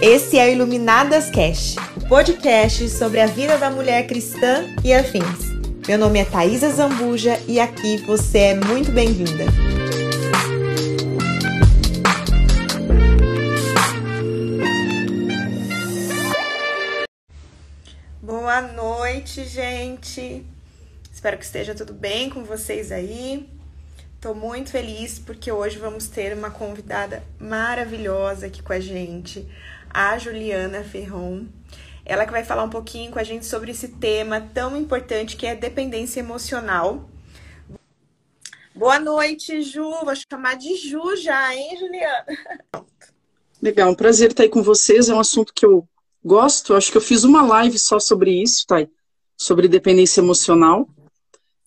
Esse é o Iluminadas Cast, o podcast sobre a vida da mulher cristã e afins. Meu nome é Thaisa Zambuja e aqui você é muito bem-vinda. Boa noite, gente. Espero que esteja tudo bem com vocês aí. Estou muito feliz porque hoje vamos ter uma convidada maravilhosa aqui com a gente, a Juliana Ferron. Ela que vai falar um pouquinho com a gente sobre esse tema tão importante que é dependência emocional. Boa noite, Ju. Vou chamar de Ju já, hein, Juliana? Legal, um prazer estar aí com vocês. É um assunto que eu gosto. Acho que eu fiz uma live só sobre isso, tá? Sobre dependência emocional.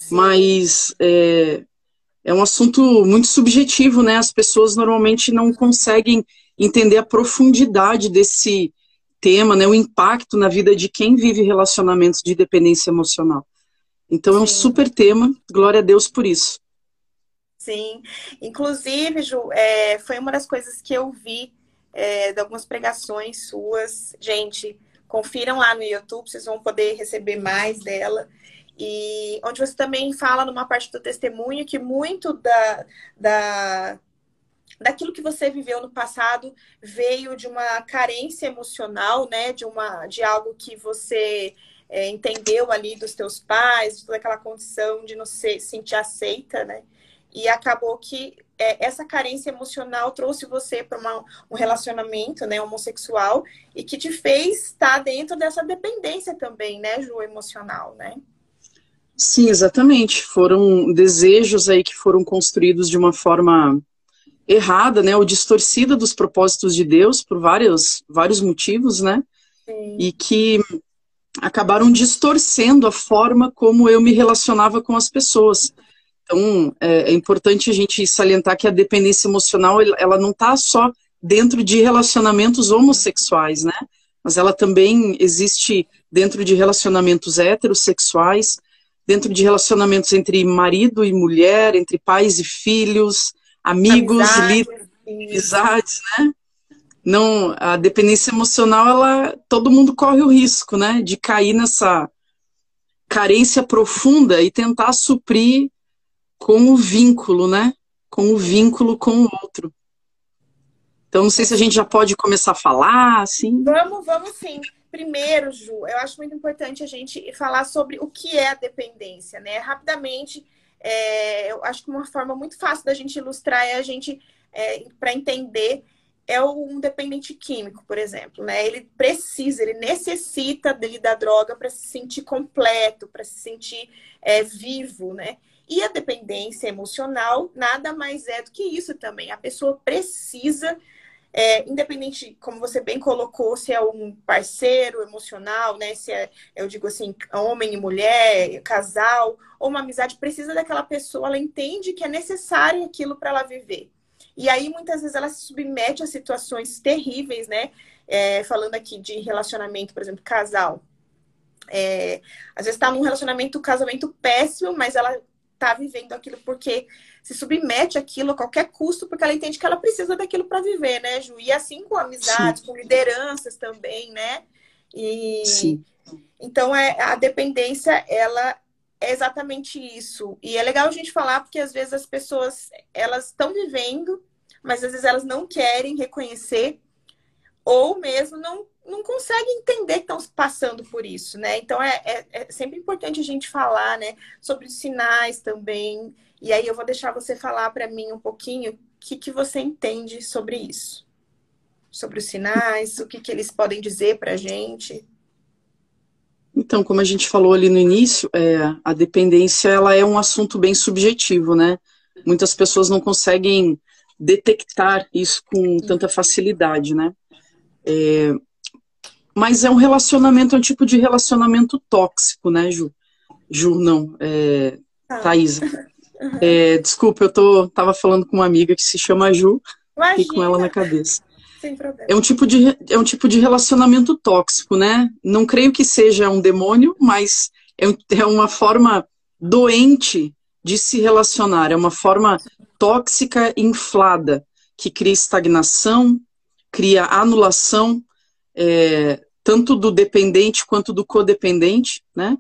Mas é, é um assunto muito subjetivo, né? As pessoas normalmente não conseguem entender a profundidade desse tema, né? O impacto na vida de quem vive relacionamentos de dependência emocional. Então Sim. é um super tema. Glória a Deus por isso. Sim, inclusive, Ju, é, foi uma das coisas que eu vi é, de algumas pregações suas. Gente, confiram lá no YouTube, vocês vão poder receber mais dela. E onde você também fala numa parte do testemunho que muito da, da daquilo que você viveu no passado veio de uma carência emocional, né? De uma de algo que você é, entendeu ali dos teus pais, de toda aquela condição de não se sentir aceita, né? E acabou que é, essa carência emocional trouxe você para um relacionamento né, homossexual e que te fez estar dentro dessa dependência também, né, Ju, emocional, né? Sim, exatamente. Foram desejos aí que foram construídos de uma forma errada, né, ou distorcida dos propósitos de Deus por vários, vários motivos, né? Sim. E que acabaram distorcendo a forma como eu me relacionava com as pessoas. Então, é, é importante a gente salientar que a dependência emocional, ela não está só dentro de relacionamentos homossexuais, né? Mas ela também existe dentro de relacionamentos heterossexuais, dentro de relacionamentos entre marido e mulher, entre pais e filhos, amigos, amizades, né? Não, a dependência emocional, ela, todo mundo corre o risco, né, de cair nessa carência profunda e tentar suprir com o vínculo, né? Com o vínculo com o outro. Então, não sei se a gente já pode começar a falar, assim. Vamos, vamos sim. Primeiro, Ju, eu acho muito importante a gente falar sobre o que é a dependência, né? Rapidamente, é, eu acho que uma forma muito fácil da gente ilustrar é a gente, é, para entender, é um dependente químico, por exemplo, né? Ele precisa, ele necessita dele da droga para se sentir completo, para se sentir é, vivo, né? E a dependência emocional nada mais é do que isso também. A pessoa precisa é, independente, como você bem colocou, se é um parceiro emocional, né? Se é, eu digo assim, homem e mulher, casal, ou uma amizade, precisa daquela pessoa, ela entende que é necessário aquilo para ela viver. E aí, muitas vezes, ela se submete a situações terríveis, né? É, falando aqui de relacionamento, por exemplo, casal. É, às vezes está num relacionamento, casamento péssimo, mas ela tá vivendo aquilo porque se submete aquilo a qualquer custo, porque ela entende que ela precisa daquilo para viver, né, Ju? E assim com amizades, Sim. com lideranças também, né? E Sim. então é a dependência, ela é exatamente isso. E é legal a gente falar porque às vezes as pessoas elas estão vivendo, mas às vezes elas não querem reconhecer ou mesmo não não conseguem entender que estão passando por isso, né? Então é, é, é, sempre importante a gente falar, né, sobre os sinais também. E aí eu vou deixar você falar para mim um pouquinho o que, que você entende sobre isso, sobre os sinais, o que, que eles podem dizer para a gente. Então, como a gente falou ali no início, é, a dependência ela é um assunto bem subjetivo, né? Muitas pessoas não conseguem detectar isso com tanta facilidade, né? É, mas é um relacionamento, é um tipo de relacionamento tóxico, né, Ju? Ju, não, é, ah. Thaisa. É, desculpa, eu tô, tava falando com uma amiga que se chama Ju, e com ela na cabeça. Sem problema. É um, tipo de, é um tipo de relacionamento tóxico, né? Não creio que seja um demônio, mas é, é uma forma doente de se relacionar, é uma forma tóxica inflada que cria estagnação, cria anulação, é, tanto do dependente quanto do codependente, né?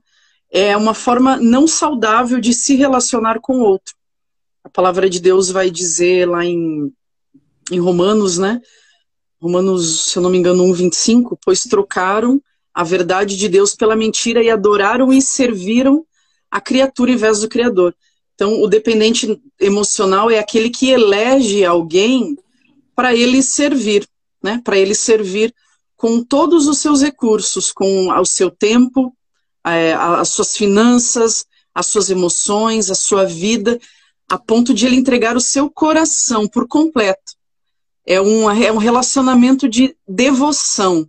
É uma forma não saudável de se relacionar com o outro. A palavra de Deus vai dizer lá em, em Romanos, né? Romanos, se eu não me engano, 1, 25, pois trocaram a verdade de Deus pela mentira e adoraram e serviram a criatura em vez do Criador. Então, o dependente emocional é aquele que elege alguém para ele servir, né? Para ele servir com todos os seus recursos, com o seu tempo, é, as suas finanças, as suas emoções, a sua vida, a ponto de ele entregar o seu coração por completo. É um, é um relacionamento de devoção,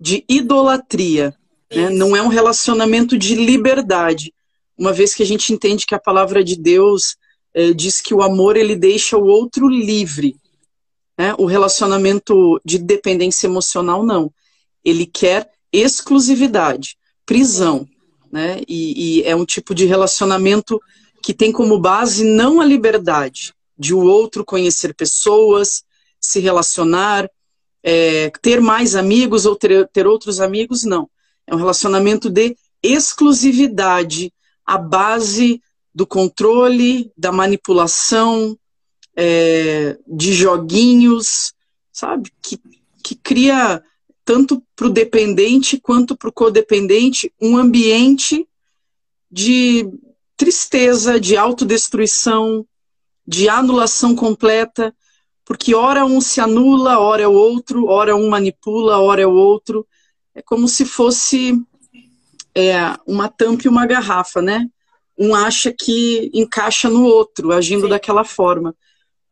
de idolatria. Né? Não é um relacionamento de liberdade. Uma vez que a gente entende que a palavra de Deus é, diz que o amor ele deixa o outro livre. Né? O relacionamento de dependência emocional, não. Ele quer exclusividade, prisão. Né? E, e é um tipo de relacionamento que tem como base não a liberdade de o outro conhecer pessoas, se relacionar, é, ter mais amigos ou ter, ter outros amigos, não. É um relacionamento de exclusividade, a base do controle, da manipulação, é, de joguinhos, sabe? Que, que cria tanto para o dependente quanto para o codependente um ambiente de tristeza, de autodestruição, de anulação completa, porque ora um se anula, ora é o outro, ora um manipula, ora é o outro. É como se fosse é, uma tampa e uma garrafa, né? Um acha que encaixa no outro, agindo Sim. daquela forma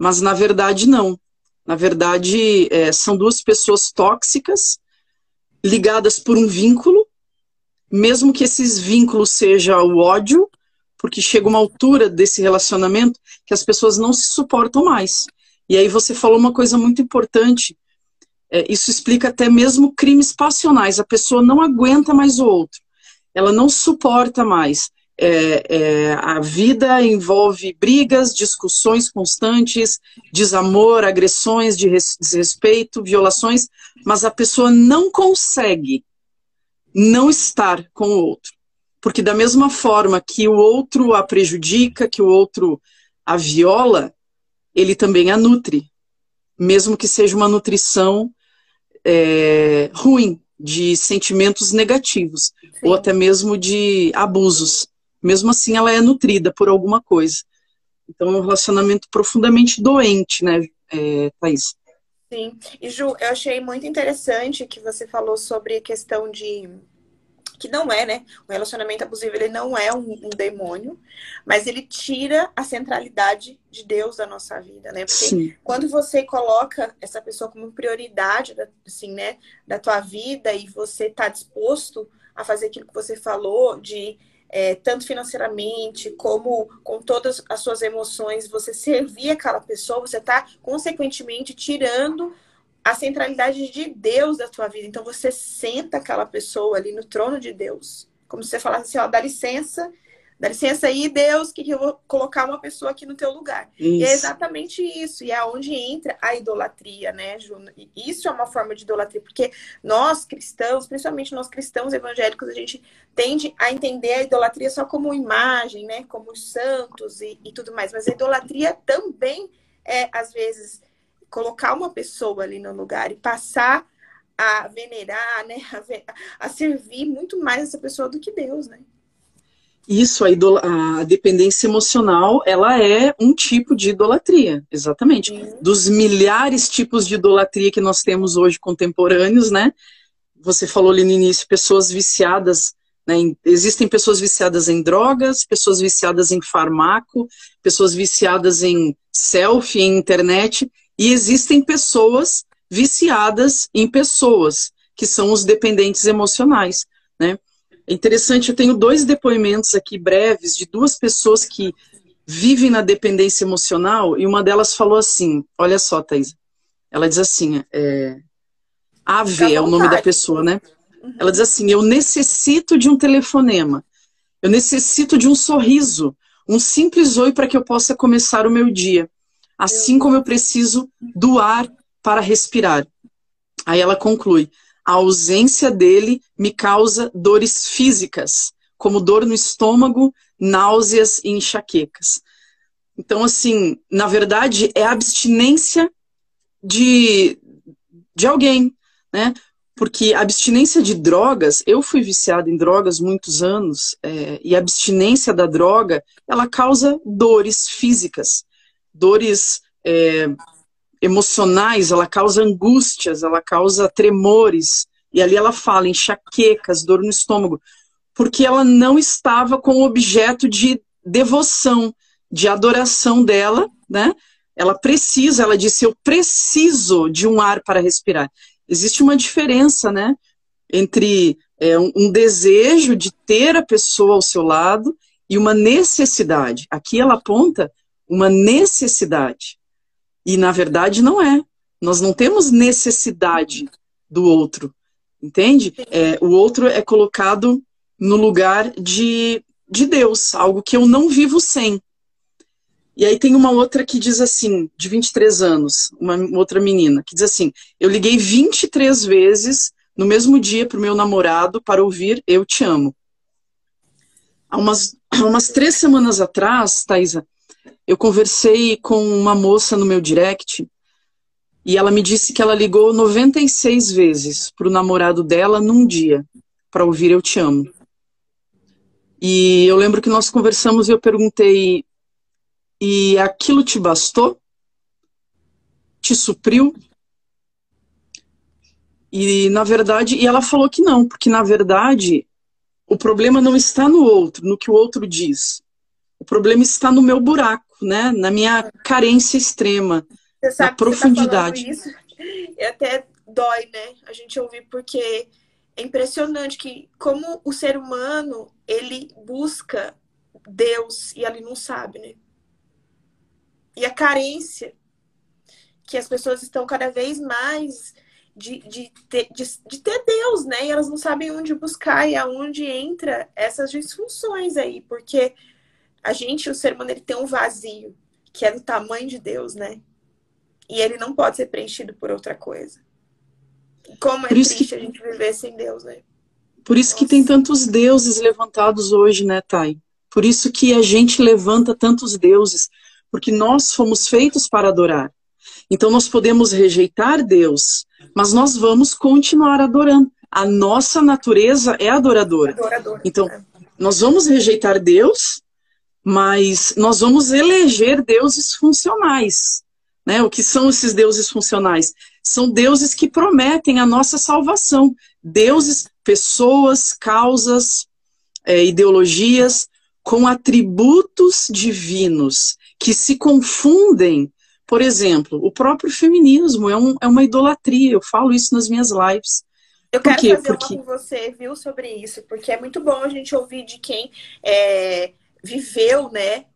mas na verdade não. Na verdade, é, são duas pessoas tóxicas ligadas por um vínculo, mesmo que esses vínculos seja o ódio, porque chega uma altura desse relacionamento que as pessoas não se suportam mais. E aí você falou uma coisa muito importante. É, isso explica até mesmo crimes passionais. A pessoa não aguenta mais o outro. Ela não suporta mais é, é, a vida envolve brigas, discussões constantes, desamor, agressões, de desrespeito, violações, mas a pessoa não consegue não estar com o outro. Porque da mesma forma que o outro a prejudica, que o outro a viola, ele também a nutre. Mesmo que seja uma nutrição é, ruim, de sentimentos negativos, Sim. ou até mesmo de abusos mesmo assim ela é nutrida por alguma coisa. Então é um relacionamento profundamente doente, né, é, Thaís? Sim. E Ju, eu achei muito interessante que você falou sobre a questão de que não é, né? O relacionamento abusivo ele não é um, um, demônio, mas ele tira a centralidade de Deus da nossa vida, né? Porque Sim. quando você coloca essa pessoa como prioridade, assim, né, da tua vida e você está disposto a fazer aquilo que você falou de é, tanto financeiramente como com todas as suas emoções, você servir aquela pessoa, você está consequentemente tirando a centralidade de Deus da tua vida. Então você senta aquela pessoa ali no trono de Deus, como se você falasse assim, ó, dá licença, Dá licença aí, Deus, que eu vou colocar uma pessoa aqui no teu lugar. Isso. E é exatamente isso. E é onde entra a idolatria, né, Ju? Isso é uma forma de idolatria, porque nós cristãos, principalmente nós cristãos evangélicos, a gente tende a entender a idolatria só como imagem, né? Como os santos e, e tudo mais. Mas a idolatria também é, às vezes, colocar uma pessoa ali no lugar e passar a venerar, né? A, a servir muito mais essa pessoa do que Deus, né? Isso, a, a, dependência emocional, ela é um tipo de idolatria, exatamente. Uhum. Dos milhares de tipos de idolatria que nós temos hoje contemporâneos, né? Você falou ali no início, pessoas viciadas, né? existem pessoas viciadas em drogas, pessoas viciadas em farmaco, pessoas viciadas em selfie, em internet, e existem pessoas viciadas em pessoas, que são os dependentes emocionais? É interessante, eu tenho dois depoimentos aqui breves de duas pessoas que vivem na dependência emocional e uma delas falou assim: olha só, Thaís. Ela diz assim: é, AV é o nome da pessoa, né? Uhum. Ela diz assim: eu necessito de um telefonema, eu necessito de um sorriso, um simples oi para que eu possa começar o meu dia. assim como eu preciso do ar para respirar. Aí ela conclui: a ausência dele me causa dores físicas, como dor no estômago, náuseas e enxaquecas. Então, assim, na verdade, é abstinência de, de alguém, né? Porque abstinência de drogas, eu fui viciada em drogas muitos anos, é, e a abstinência da droga, ela causa dores físicas, dores é, emocionais, ela causa angústias, ela causa tremores, e ali ela fala enxaquecas, dor no estômago, porque ela não estava com o objeto de devoção, de adoração dela, né? Ela precisa, ela disse, eu preciso de um ar para respirar. Existe uma diferença, né? Entre é, um, um desejo de ter a pessoa ao seu lado e uma necessidade. Aqui ela aponta uma necessidade. E na verdade não é. Nós não temos necessidade do outro, entende? É, o outro é colocado no lugar de, de Deus, algo que eu não vivo sem. E aí tem uma outra que diz assim, de 23 anos, uma outra menina, que diz assim: Eu liguei 23 vezes no mesmo dia para o meu namorado para ouvir Eu Te Amo. Há umas, há umas três semanas atrás, Thaisa, eu conversei com uma moça no meu direct e ela me disse que ela ligou 96 vezes para o namorado dela num dia para ouvir Eu Te Amo. E eu lembro que nós conversamos e eu perguntei: e aquilo te bastou? Te supriu? E na verdade, e ela falou que não, porque na verdade o problema não está no outro, no que o outro diz. O problema está no meu buraco, né? Na minha carência extrema, na profundidade. Tá isso, e até dói, né? A gente ouvir porque é impressionante que como o ser humano ele busca Deus e ele não sabe, né? e a carência que as pessoas estão cada vez mais de, de, ter, de, de, ter Deus, né? E elas não sabem onde buscar e aonde entra essas disfunções aí, porque a gente, o ser humano, ele tem um vazio que é do tamanho de Deus, né? E ele não pode ser preenchido por outra coisa. Como é por triste que... a gente viver sem Deus, né? Por isso Nossa. que tem tantos deuses levantados hoje, né, Thay? Por isso que a gente levanta tantos deuses porque nós fomos feitos para adorar. Então nós podemos rejeitar Deus, mas nós vamos continuar adorando. A nossa natureza é adoradora. Adorador, então é. nós vamos rejeitar Deus, mas nós vamos eleger deuses funcionais. Né? O que são esses deuses funcionais? São deuses que prometem a nossa salvação. Deuses, pessoas, causas, é, ideologias com atributos divinos que se confundem. Por exemplo, o próprio feminismo é, um, é uma idolatria. Eu falo isso nas minhas lives. Eu quero fazer porque... uma com você, viu, sobre isso, porque é muito bom a gente ouvir de quem é, viveu, né,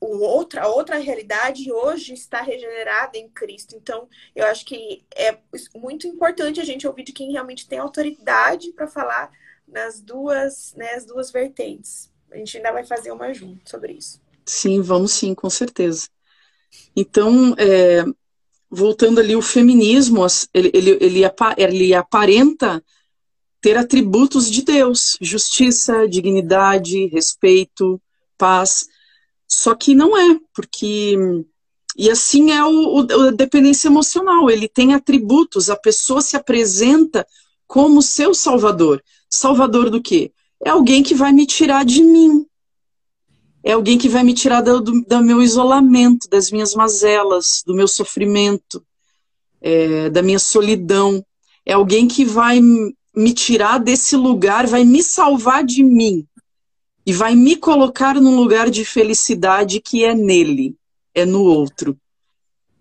o, outra, outra realidade hoje está regenerada em Cristo. Então, eu acho que é muito importante a gente ouvir de quem realmente tem autoridade para falar nas duas, né, as duas vertentes. A gente ainda vai fazer uma junto sobre isso. Sim, vamos sim, com certeza. Então, é, voltando ali, o feminismo, ele, ele, ele, ele aparenta ter atributos de Deus, justiça, dignidade, respeito, paz, só que não é, porque e assim é o, o, a dependência emocional, ele tem atributos, a pessoa se apresenta como seu salvador. Salvador do quê? É alguém que vai me tirar de mim, é alguém que vai me tirar do, do, do meu isolamento, das minhas mazelas, do meu sofrimento, é, da minha solidão. É alguém que vai me tirar desse lugar, vai me salvar de mim e vai me colocar num lugar de felicidade que é nele, é no outro.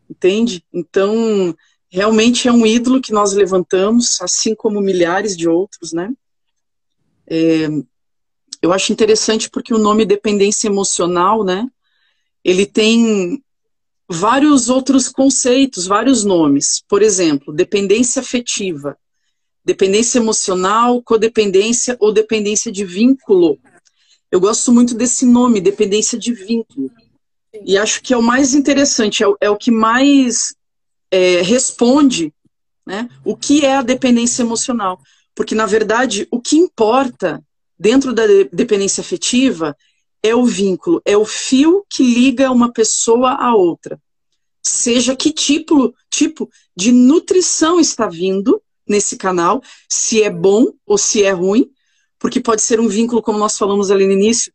Entende? Então, realmente é um ídolo que nós levantamos, assim como milhares de outros, né? É, eu acho interessante porque o nome dependência emocional, né? Ele tem vários outros conceitos, vários nomes. Por exemplo, dependência afetiva, dependência emocional, codependência ou dependência de vínculo. Eu gosto muito desse nome, dependência de vínculo. E acho que é o mais interessante, é o, é o que mais é, responde né, o que é a dependência emocional. Porque, na verdade, o que importa dentro da dependência afetiva é o vínculo, é o fio que liga uma pessoa a outra. Seja que tipo, tipo de nutrição está vindo nesse canal, se é bom ou se é ruim, porque pode ser um vínculo, como nós falamos ali no início,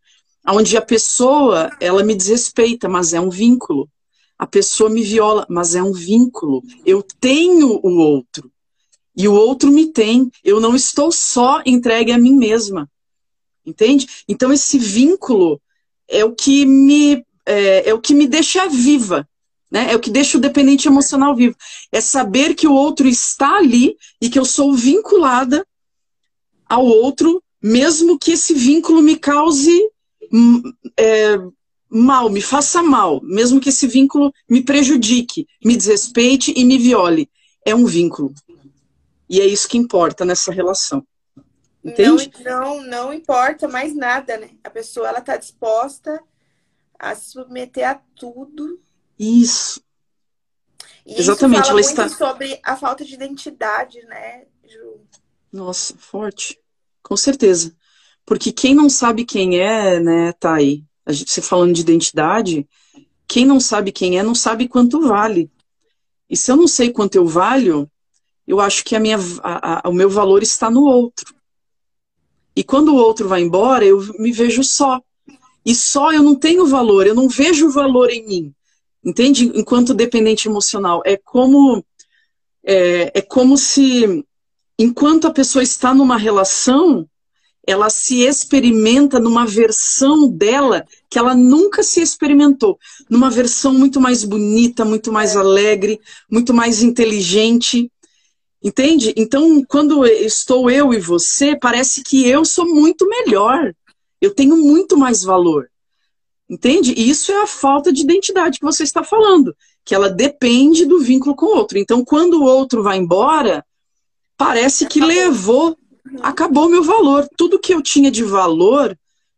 onde a pessoa, ela me desrespeita, mas é um vínculo. A pessoa me viola, mas é um vínculo. Eu tenho o outro. E o outro me tem. Eu não estou só entregue a mim mesma. Entende? Então esse vínculo é o que me é, é o que me deixa viva. Né? É o que deixa o dependente emocional vivo. É saber que o outro está ali e que eu sou vinculada ao outro, mesmo que esse vínculo me cause hum, é, mal, me faça mal, mesmo que esse vínculo me prejudique, me desrespeite e me viole. É um vínculo. E é isso que importa nessa relação. Entende? Não, não, não importa mais nada, né? A pessoa ela está disposta a se submeter a tudo. Isso. E Exatamente. Isso fala ela muito está sobre a falta de identidade, né, Ju? Nossa, forte. Com certeza. Porque quem não sabe quem é, né, tá aí. A gente, você falando de identidade, quem não sabe quem é, não sabe quanto vale. E se eu não sei quanto eu valho, eu acho que a minha, a, a, o meu valor está no outro. E quando o outro vai embora, eu me vejo só. E só eu não tenho valor, eu não vejo valor em mim. Entende? Enquanto dependente emocional. É como, é, é como se, enquanto a pessoa está numa relação, ela se experimenta numa versão dela que ela nunca se experimentou, numa versão muito mais bonita, muito mais alegre, muito mais inteligente. Entende? Então, quando estou eu e você, parece que eu sou muito melhor. Eu tenho muito mais valor. Entende? E isso é a falta de identidade que você está falando, que ela depende do vínculo com o outro. Então, quando o outro vai embora, parece que levou acabou meu valor. Tudo que eu tinha de valor,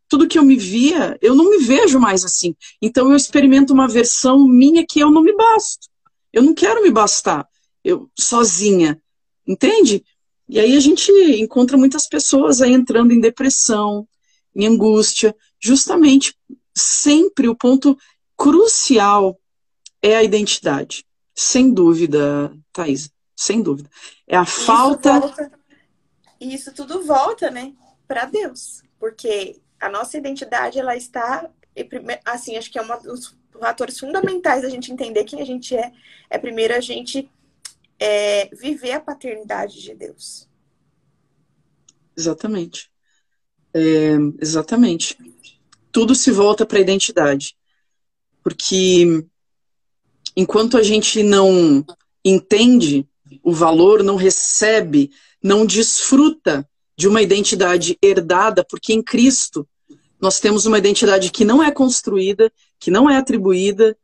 tudo que eu me via, eu não me vejo mais assim. Então eu experimento uma versão minha que eu não me basto. Eu não quero me bastar, eu sozinha, entende? E aí a gente encontra muitas pessoas aí entrando em depressão, em angústia, justamente sempre o ponto crucial é a identidade. Sem dúvida, Thaís, sem dúvida. É a Isso falta volta e isso tudo volta, né, para Deus, porque a nossa identidade ela está assim, acho que é um dos fatores fundamentais da gente entender quem a gente é, é primeiro a gente é, viver a paternidade de Deus. Exatamente. É, exatamente. Tudo se volta para a identidade. Porque enquanto a gente não entende o valor, não recebe não desfruta de uma identidade herdada, porque em Cristo nós temos uma identidade que não é construída, que não é atribuída,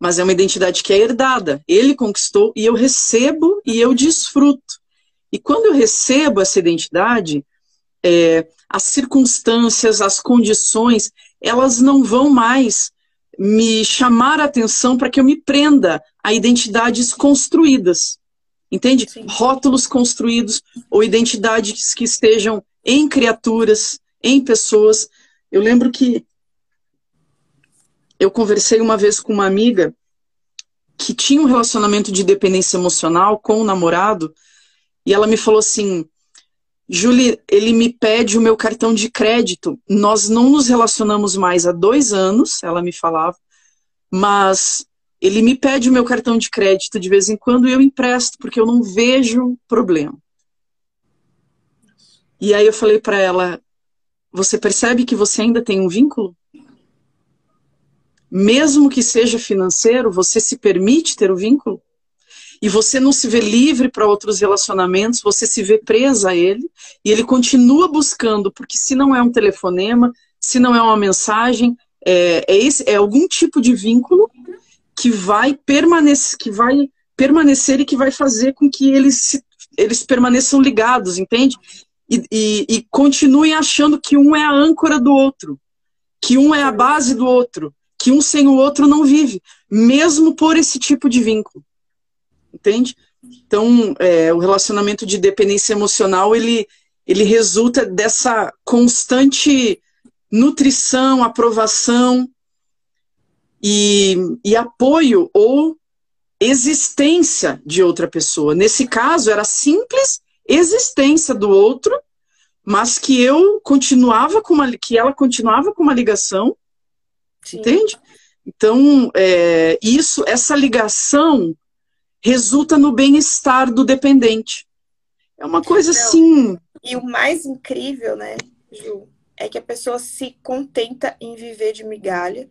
mas é uma identidade que é herdada. Ele conquistou e eu recebo e eu desfruto. E quando eu recebo essa identidade, é, as circunstâncias, as condições, elas não vão mais me chamar a atenção para que eu me prenda a identidades construídas. Entende? Sim. Rótulos construídos ou identidades que estejam em criaturas, em pessoas. Eu lembro que eu conversei uma vez com uma amiga que tinha um relacionamento de dependência emocional com o namorado e ela me falou assim: Julie, ele me pede o meu cartão de crédito. Nós não nos relacionamos mais há dois anos, ela me falava, mas ele me pede o meu cartão de crédito de vez em quando e eu empresto, porque eu não vejo problema. E aí eu falei para ela: Você percebe que você ainda tem um vínculo? Mesmo que seja financeiro, você se permite ter o vínculo? E você não se vê livre para outros relacionamentos, você se vê presa a ele, e ele continua buscando, porque se não é um telefonema, se não é uma mensagem, é, é, esse, é algum tipo de vínculo que vai permanecer, que vai permanecer e que vai fazer com que eles, se, eles permaneçam ligados, entende? E, e, e continuem achando que um é a âncora do outro, que um é a base do outro, que um sem o outro não vive, mesmo por esse tipo de vínculo. Então, é, o relacionamento de dependência emocional, ele, ele resulta dessa constante nutrição, aprovação e, e apoio ou existência de outra pessoa. Nesse caso, era simples existência do outro, mas que eu continuava com uma, que ela continuava com uma ligação, Sim. entende? Então, é, isso, essa ligação resulta no bem-estar do dependente. É uma coisa Não. assim. E o mais incrível, né, Ju, é que a pessoa se contenta em viver de migalha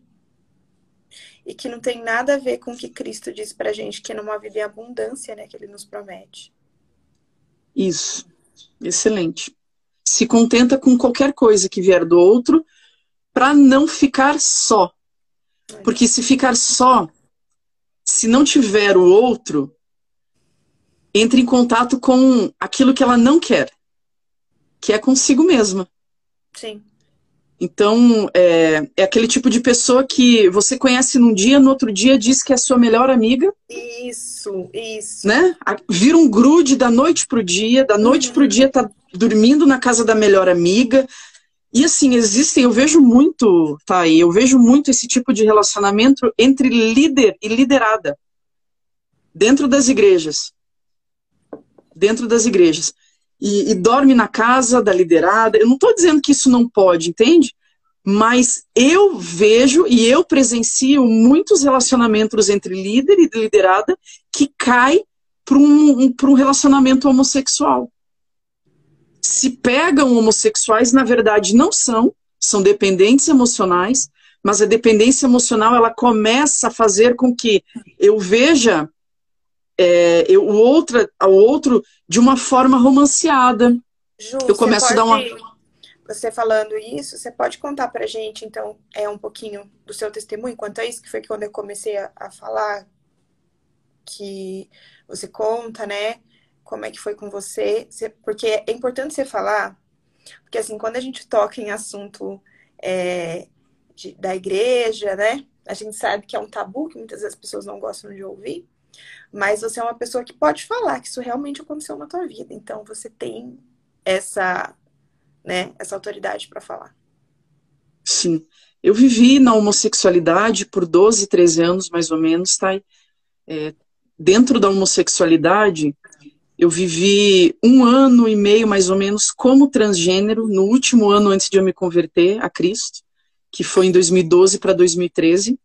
e que não tem nada a ver com o que Cristo diz pra gente, que é numa vida em abundância, né, que ele nos promete. Isso. Excelente. Se contenta com qualquer coisa que vier do outro para não ficar só. Porque se ficar só, se não tiver o outro, entre em contato com aquilo que ela não quer, que é consigo mesma. Sim. Então, é, é, aquele tipo de pessoa que você conhece num dia, no outro dia diz que é sua melhor amiga. Isso, isso. Né? Vira um grude da noite pro dia, da noite uhum. pro dia tá dormindo na casa da melhor amiga. E assim, existem, eu vejo muito, tá aí, eu vejo muito esse tipo de relacionamento entre líder e liderada. Dentro das igrejas. Dentro das igrejas e, e dorme na casa da liderada. Eu não estou dizendo que isso não pode, entende? Mas eu vejo e eu presencio muitos relacionamentos entre líder e liderada que cai para um, um, um relacionamento homossexual. Se pegam homossexuais, na verdade não são, são dependentes emocionais, mas a dependência emocional ela começa a fazer com que eu veja é, eu, o, outro, o outro de uma forma romanceada. Ju, eu começo pode, a dar uma. Você falando isso, você pode contar pra gente, então, é um pouquinho do seu testemunho quanto a isso, que foi quando eu comecei a, a falar que você conta, né? Como é que foi com você? porque é importante você falar, porque assim, quando a gente toca em assunto é, de, da igreja, né? A gente sabe que é um tabu que muitas vezes as pessoas não gostam de ouvir. Mas você é uma pessoa que pode falar que isso realmente aconteceu na tua vida. Então você tem essa, né, essa autoridade para falar. Sim. Eu vivi na homossexualidade por 12, 13 anos, mais ou menos, tá? É, dentro da homossexualidade, eu vivi um ano e meio, mais ou menos, como transgênero, no último ano antes de eu me converter a Cristo, que foi em 2012 para 2013.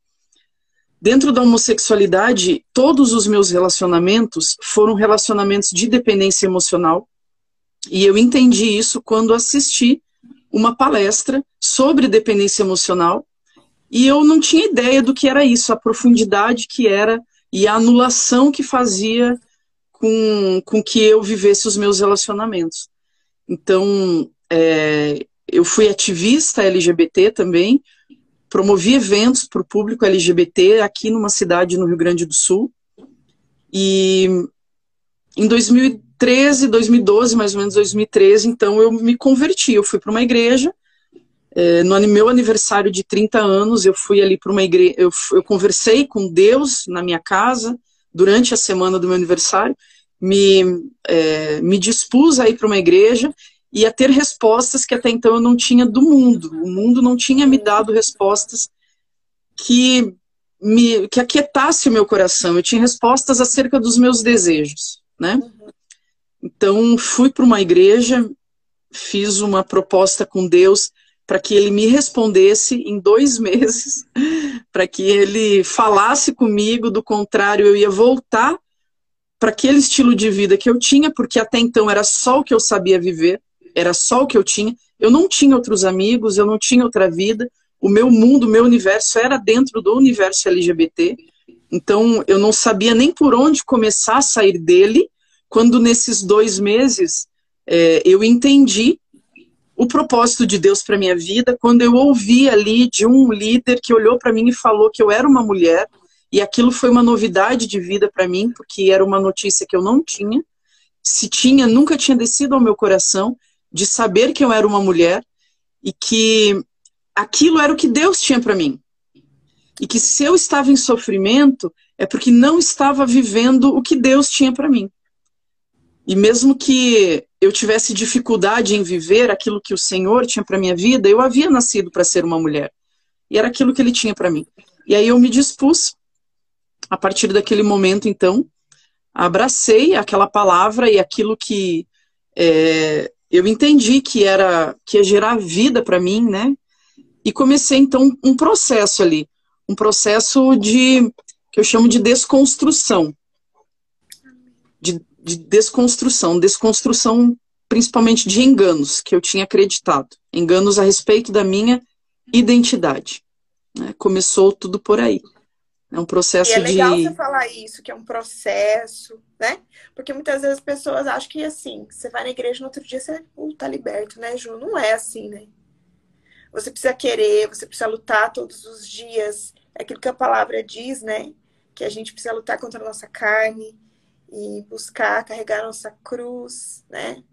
Dentro da homossexualidade, todos os meus relacionamentos foram relacionamentos de dependência emocional. E eu entendi isso quando assisti uma palestra sobre dependência emocional. E eu não tinha ideia do que era isso, a profundidade que era e a anulação que fazia com, com que eu vivesse os meus relacionamentos. Então, é, eu fui ativista LGBT também, promovi eventos para o público LGBT aqui numa cidade no Rio Grande do Sul. E em 2013, 2012, mais ou menos 2013, então eu me converti. Eu fui para uma igreja. É, no meu aniversário de 30 anos, eu fui ali para uma igreja. Eu, eu conversei com Deus na minha casa durante a semana do meu aniversário. Me, é, me dispus a ir para uma igreja e a ter respostas que até então eu não tinha do mundo. O mundo não tinha me dado respostas que me que aquietasse o meu coração. Eu tinha respostas acerca dos meus desejos, né? Então fui para uma igreja, fiz uma proposta com Deus para que ele me respondesse em dois meses, para que ele falasse comigo. Do contrário, eu ia voltar para aquele estilo de vida que eu tinha, porque até então era só o que eu sabia viver era só o que eu tinha. Eu não tinha outros amigos, eu não tinha outra vida. O meu mundo, o meu universo era dentro do universo LGBT. Então, eu não sabia nem por onde começar a sair dele, quando nesses dois meses é, eu entendi o propósito de Deus para minha vida, quando eu ouvi ali de um líder que olhou para mim e falou que eu era uma mulher, e aquilo foi uma novidade de vida para mim, porque era uma notícia que eu não tinha. Se tinha, nunca tinha descido ao meu coração de saber que eu era uma mulher e que aquilo era o que Deus tinha para mim. e que se eu estava em sofrimento é porque não estava vivendo o que Deus tinha para mim. E mesmo que eu tivesse dificuldade em viver aquilo que o Senhor tinha para minha vida, eu havia nascido para ser uma mulher. E era aquilo que ele tinha para mim. E aí eu me dispus, a partir daquele momento, então, abracei aquela palavra e aquilo que é, eu entendi que era que ia gerar vida para mim, né? E comecei então um processo ali, um processo de que eu chamo de desconstrução, de, de desconstrução, desconstrução principalmente de enganos que eu tinha acreditado, enganos a respeito da minha identidade. Né? Começou tudo por aí. É um processo de. é legal de... você falar isso, que é um processo, né? Porque muitas vezes as pessoas acham que assim, você vai na igreja no outro dia você uh, tá liberto, né, Ju? Não é assim, né? Você precisa querer, você precisa lutar todos os dias. É aquilo que a palavra diz, né? Que a gente precisa lutar contra a nossa carne e buscar carregar a nossa cruz, né?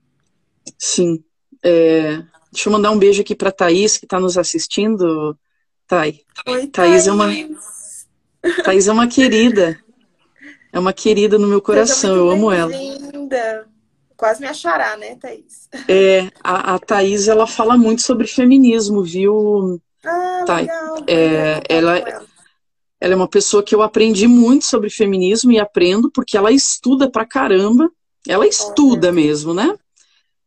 Sim. É... Deixa eu mandar um beijo aqui para Thaís, que está nos assistindo. Thay. Oi, Thaís. Thaís é uma Thaís é uma querida. É uma querida no meu coração, eu amo ela. Linda. Quase me achará, né, Thaís? É, a, a Thaís, ela fala muito sobre feminismo, viu? Ah, Thaís? legal. É, ela, ela. ela é uma pessoa que eu aprendi muito sobre feminismo e aprendo porque ela estuda pra caramba. Ela estuda oh, mesmo, né?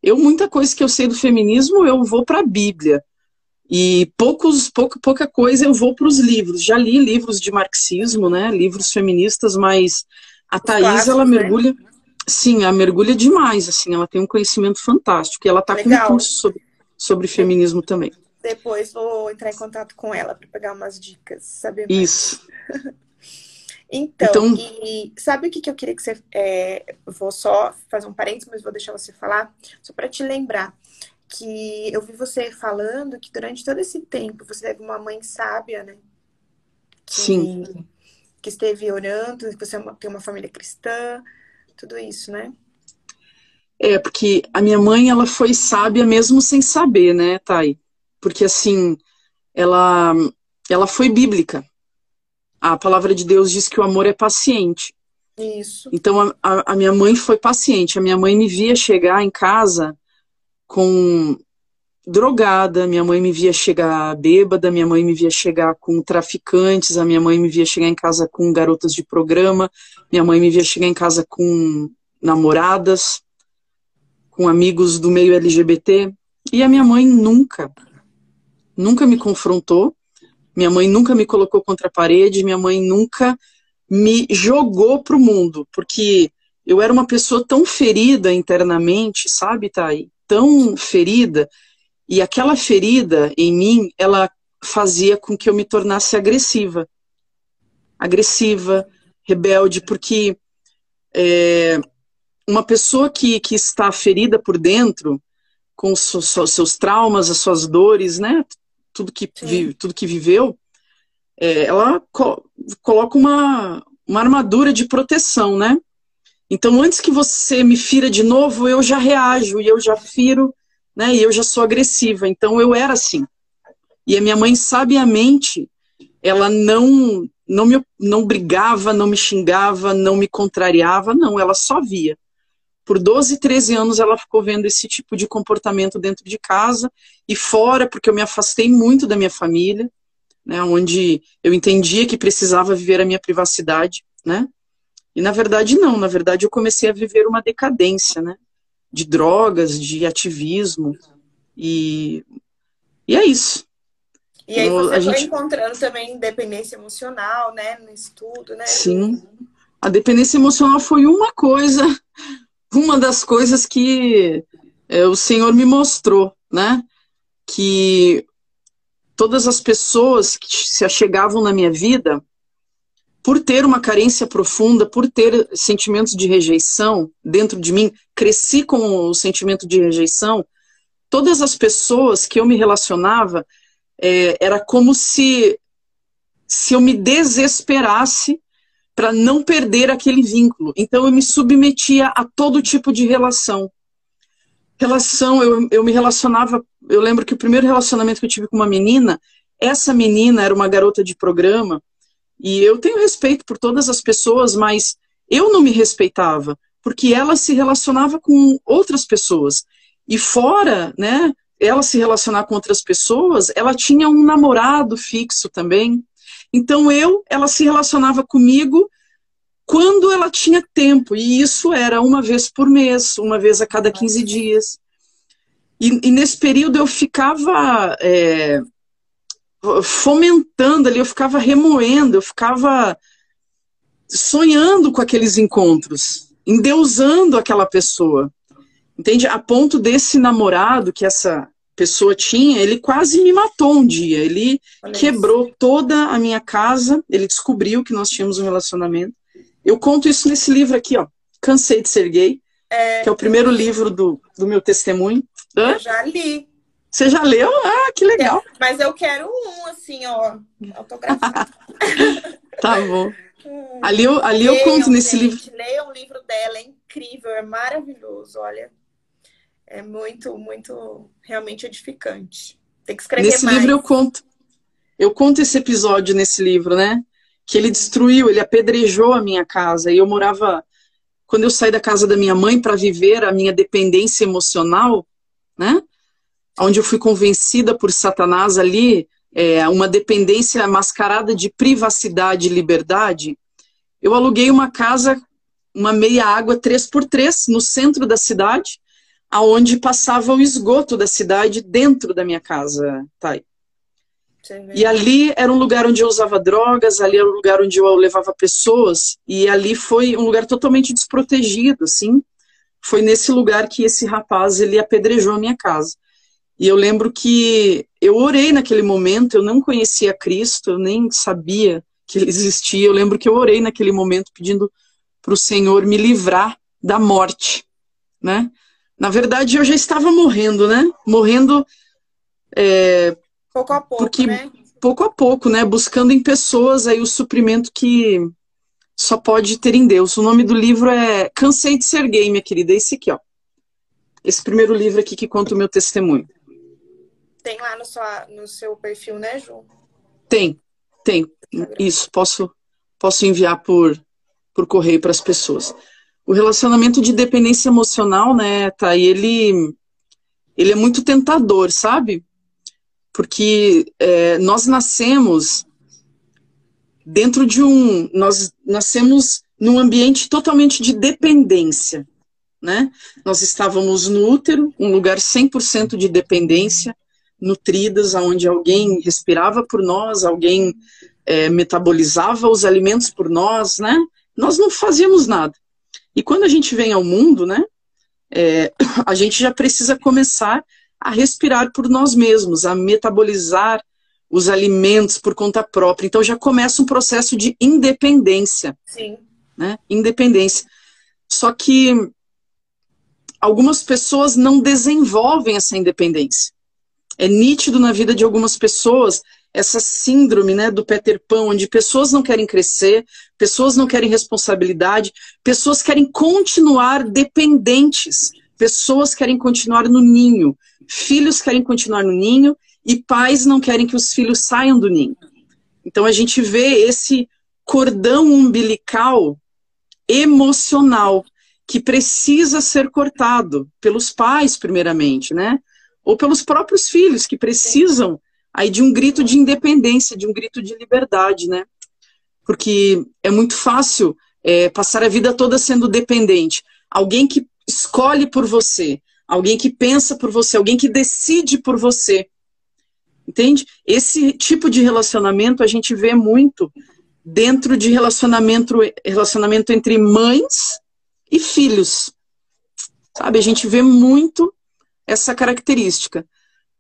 Eu, muita coisa que eu sei do feminismo, eu vou pra Bíblia. E poucos, pouca, pouca coisa eu vou para os livros. Já li livros de marxismo, né? Livros feministas, mas a Thaís, ela né? mergulha. Né? Sim, ela mergulha demais, assim, ela tem um conhecimento fantástico. E ela está com um curso sobre, sobre feminismo também. Depois vou entrar em contato com ela para pegar umas dicas, saber mais. Isso. então, então e, sabe o que, que eu queria que você. É, vou só fazer um parênteses, mas vou deixar você falar, só para te lembrar que eu vi você falando que durante todo esse tempo você teve uma mãe sábia, né? Que, Sim. Que esteve orando, que você é tem uma família cristã, tudo isso, né? É, porque a minha mãe, ela foi sábia mesmo sem saber, né, Thay? Porque, assim, ela, ela foi bíblica. A palavra de Deus diz que o amor é paciente. Isso. Então, a, a, a minha mãe foi paciente. A minha mãe me via chegar em casa com drogada, minha mãe me via chegar bêbada, minha mãe me via chegar com traficantes, a minha mãe me via chegar em casa com garotas de programa, minha mãe me via chegar em casa com namoradas, com amigos do meio LGBT, e a minha mãe nunca, nunca me confrontou, minha mãe nunca me colocou contra a parede, minha mãe nunca me jogou pro mundo, porque eu era uma pessoa tão ferida internamente, sabe, Thay? Tão ferida, e aquela ferida em mim, ela fazia com que eu me tornasse agressiva. Agressiva, rebelde, porque é, uma pessoa que, que está ferida por dentro, com os seus traumas, as suas dores, né? Tudo que, vive, tudo que viveu, é, ela co coloca uma, uma armadura de proteção, né? Então, antes que você me fira de novo, eu já reajo e eu já firo, né? E eu já sou agressiva. Então, eu era assim. E a minha mãe, sabiamente, ela não não me não brigava, não me xingava, não me contrariava, não, ela só via. Por 12, 13 anos ela ficou vendo esse tipo de comportamento dentro de casa e fora, porque eu me afastei muito da minha família, né, onde eu entendia que precisava viver a minha privacidade, né? E na verdade não, na verdade eu comecei a viver uma decadência, né? De drogas, de ativismo e e é isso. E aí você a foi gente... encontrando também dependência emocional, né, no estudo, né? Sim. A dependência emocional foi uma coisa, uma das coisas que é, o Senhor me mostrou, né? Que todas as pessoas que se achegavam na minha vida, por ter uma carência profunda, por ter sentimentos de rejeição dentro de mim, cresci com o sentimento de rejeição, todas as pessoas que eu me relacionava, é, era como se, se eu me desesperasse para não perder aquele vínculo. Então eu me submetia a todo tipo de relação. Relação, eu, eu me relacionava, eu lembro que o primeiro relacionamento que eu tive com uma menina, essa menina era uma garota de programa, e eu tenho respeito por todas as pessoas, mas eu não me respeitava, porque ela se relacionava com outras pessoas. E fora, né, ela se relacionar com outras pessoas, ela tinha um namorado fixo também. Então eu, ela se relacionava comigo quando ela tinha tempo, e isso era uma vez por mês, uma vez a cada 15 dias. E, e nesse período eu ficava é, fomentando ali, eu ficava remoendo, eu ficava sonhando com aqueles encontros, endeusando aquela pessoa. Entende? A ponto desse namorado que essa pessoa tinha, ele quase me matou um dia. Ele Olha quebrou isso. toda a minha casa, ele descobriu que nós tínhamos um relacionamento. Eu conto isso nesse livro aqui, ó. Cansei de ser gay, é, que é o primeiro livro do, do meu testemunho. Hã? Eu já li. Você já leu? Ah, que legal. É, mas eu quero um, assim, ó, autografado. tá bom. Ali eu, ali leiam, eu conto nesse gente, livro. Leia o livro dela, é incrível, é maravilhoso, olha. É muito, muito realmente edificante. Tem que escrever nesse mais. livro eu conto. Eu conto esse episódio nesse livro, né? Que ele destruiu, ele apedrejou a minha casa. E eu morava. Quando eu saí da casa da minha mãe para viver a minha dependência emocional, né? Onde eu fui convencida por Satanás ali, é, uma dependência mascarada de privacidade e liberdade, eu aluguei uma casa, uma meia água 3x3 no centro da cidade, aonde passava o esgoto da cidade dentro da minha casa, Thay. E ali era um lugar onde eu usava drogas, ali era um lugar onde eu levava pessoas, e ali foi um lugar totalmente desprotegido, assim. Foi nesse lugar que esse rapaz, ele apedrejou a minha casa. E eu lembro que eu orei naquele momento, eu não conhecia Cristo, eu nem sabia que ele existia. Eu lembro que eu orei naquele momento pedindo para o Senhor me livrar da morte, né? Na verdade, eu já estava morrendo, né? Morrendo é, pouco a pouco, porque, né? Pouco a pouco, né? Buscando em pessoas aí o suprimento que só pode ter em Deus. O nome do livro é Cansei de Ser Gay, minha querida. Esse aqui, ó. Esse primeiro livro aqui que conta o meu testemunho. Tem lá no, sua, no seu perfil, né, Ju? Tem, tem. Isso, posso, posso enviar por, por correio para as pessoas. O relacionamento de dependência emocional, né, tá? E ele, ele é muito tentador, sabe? Porque é, nós nascemos dentro de um. Nós nascemos num ambiente totalmente de dependência. Né? Nós estávamos no útero, um lugar 100% de dependência, nutridas, onde alguém respirava por nós, alguém é, metabolizava os alimentos por nós, né? Nós não fazíamos nada. E quando a gente vem ao mundo, né? É, a gente já precisa começar a respirar por nós mesmos, a metabolizar os alimentos por conta própria. Então já começa um processo de independência. Sim. Né? Independência. Só que algumas pessoas não desenvolvem essa independência. É nítido na vida de algumas pessoas essa síndrome né, do Peter Pan, onde pessoas não querem crescer, pessoas não querem responsabilidade, pessoas querem continuar dependentes, pessoas querem continuar no ninho, filhos querem continuar no ninho e pais não querem que os filhos saiam do ninho. Então a gente vê esse cordão umbilical emocional que precisa ser cortado pelos pais, primeiramente, né? Ou pelos próprios filhos que precisam aí de um grito de independência, de um grito de liberdade, né? Porque é muito fácil é, passar a vida toda sendo dependente. Alguém que escolhe por você, alguém que pensa por você, alguém que decide por você. Entende? Esse tipo de relacionamento a gente vê muito dentro de relacionamento, relacionamento entre mães e filhos. Sabe, a gente vê muito essa característica.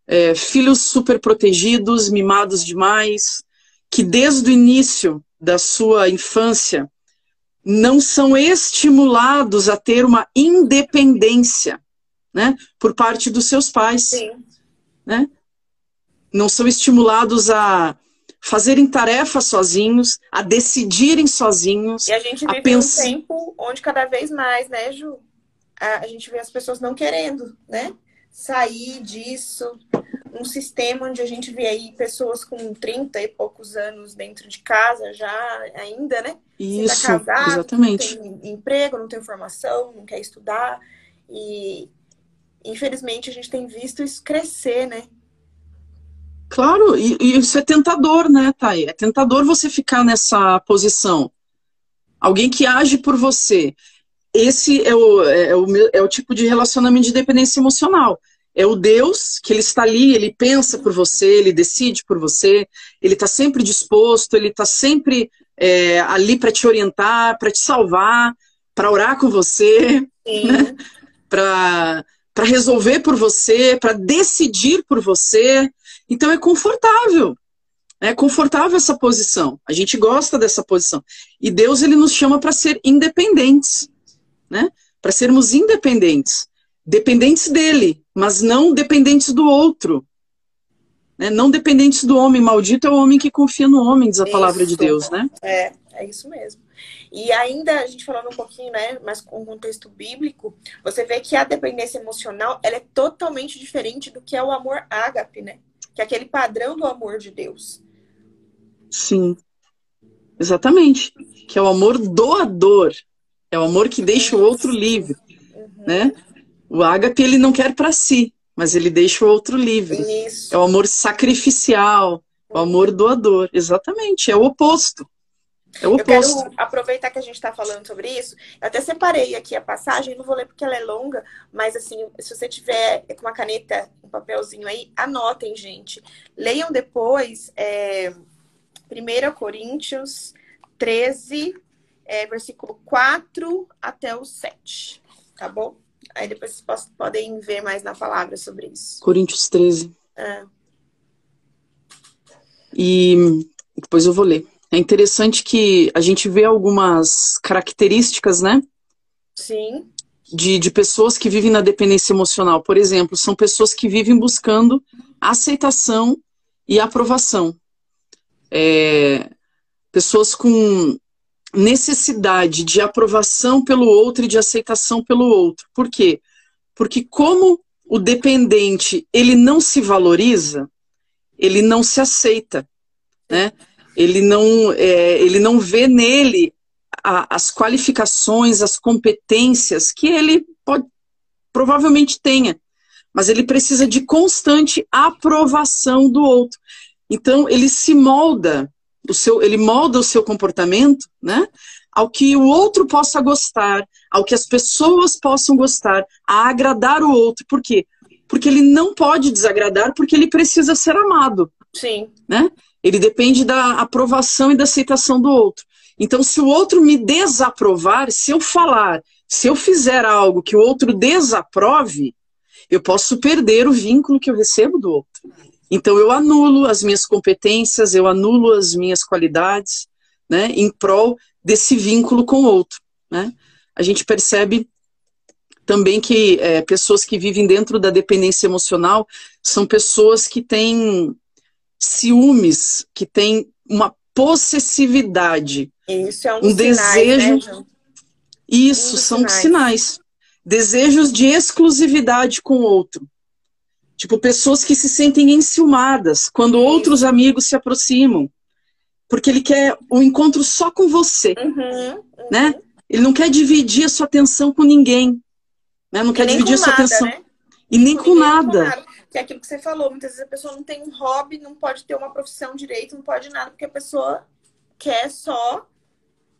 É, filhos super protegidos, mimados demais, que desde o início da sua infância não são estimulados a ter uma independência, né, por parte dos seus pais, Sim. né? Não são estimulados a fazerem tarefas sozinhos, a decidirem sozinhos. E a gente vive pens... um tempo onde cada vez mais, né, Ju? A, a gente vê as pessoas não querendo, né? Sair disso, um sistema onde a gente vê aí pessoas com 30 e poucos anos dentro de casa já ainda, né? Isso, tá casado, exatamente. Não tem emprego, não tem formação, não quer estudar. E infelizmente a gente tem visto isso crescer, né? Claro, e, e isso é tentador, né, Thay? É tentador você ficar nessa posição. Alguém que age por você. Esse é o, é o, é o tipo de relacionamento de dependência emocional. É o Deus que ele está ali, ele pensa por você, ele decide por você, ele está sempre disposto, ele está sempre é, ali para te orientar, para te salvar, para orar com você, né? para resolver por você, para decidir por você. Então é confortável. É confortável essa posição. A gente gosta dessa posição. E Deus ele nos chama para ser independentes, né? Para sermos independentes, dependentes dele, mas não dependentes do outro. Né? Não dependentes do homem. Maldito é o homem que confia no homem, diz a isso. palavra de Deus, né? É, é isso mesmo. E ainda, a gente falando um pouquinho, né, mas com o contexto bíblico, você vê que a dependência emocional, ela é totalmente diferente do que é o amor ágape, né? Que é aquele padrão do amor de Deus. Sim. Exatamente. Que é o amor doador. É o amor que deixa o outro livre, uhum. né? O ágape ele não quer para si, mas ele deixa o outro livre. Isso. É o amor sacrificial, o amor doador. Exatamente, é o oposto. É o oposto. Eu quero aproveitar que a gente está falando sobre isso. Eu até separei aqui a passagem, não vou ler porque ela é longa, mas assim, se você tiver com uma caneta, um papelzinho aí, anotem, gente. Leiam depois é, 1 Coríntios 13, é, versículo 4 até o 7. Tá bom? Aí depois vocês podem ver mais na palavra sobre isso. Coríntios 13. É. E depois eu vou ler. É interessante que a gente vê algumas características, né? Sim. De, de pessoas que vivem na dependência emocional. Por exemplo, são pessoas que vivem buscando aceitação e aprovação. É, pessoas com necessidade de aprovação pelo outro e de aceitação pelo outro. Por quê? Porque como o dependente ele não se valoriza, ele não se aceita, né? Ele não, é, ele não vê nele a, as qualificações, as competências que ele pode, provavelmente tenha, mas ele precisa de constante aprovação do outro. Então ele se molda o seu, ele molda o seu comportamento, né? Ao que o outro possa gostar, ao que as pessoas possam gostar, a agradar o outro. Por quê? Porque ele não pode desagradar, porque ele precisa ser amado. Sim. Né? Ele depende da aprovação e da aceitação do outro. Então, se o outro me desaprovar, se eu falar, se eu fizer algo que o outro desaprove, eu posso perder o vínculo que eu recebo do outro. Então eu anulo as minhas competências, eu anulo as minhas qualidades, né, em prol desse vínculo com o outro. Né? A gente percebe também que é, pessoas que vivem dentro da dependência emocional são pessoas que têm ciúmes, que têm uma possessividade. Isso é um, um desejo. Né, Isso, um são sinais. sinais. Desejos de exclusividade com o outro. Tipo, pessoas que se sentem enciumadas quando outros amigos se aproximam. Porque ele quer um encontro só com você. Uhum, uhum. Né? Ele não quer dividir a sua atenção com ninguém. Né? Não quer dividir a sua nada, atenção. Né? E nem com, com nada. nada. Que é aquilo que você falou, muitas vezes a pessoa não tem um hobby, não pode ter uma profissão direito, não pode nada, porque a pessoa quer só,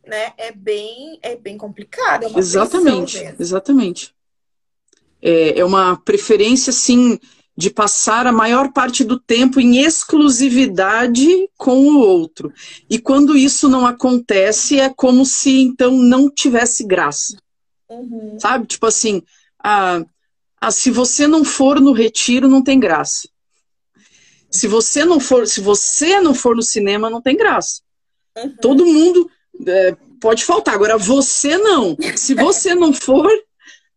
né? É bem, é bem complicado. É exatamente, exatamente. É, é uma preferência, assim, de passar a maior parte do tempo em exclusividade com o outro. E quando isso não acontece, é como se então não tivesse graça. Uhum. Sabe? Tipo assim, ah, ah, se você não for no retiro, não tem graça. Se você não for, se você não for no cinema, não tem graça. Uhum. Todo mundo é, pode faltar. Agora, você não. Se você não for,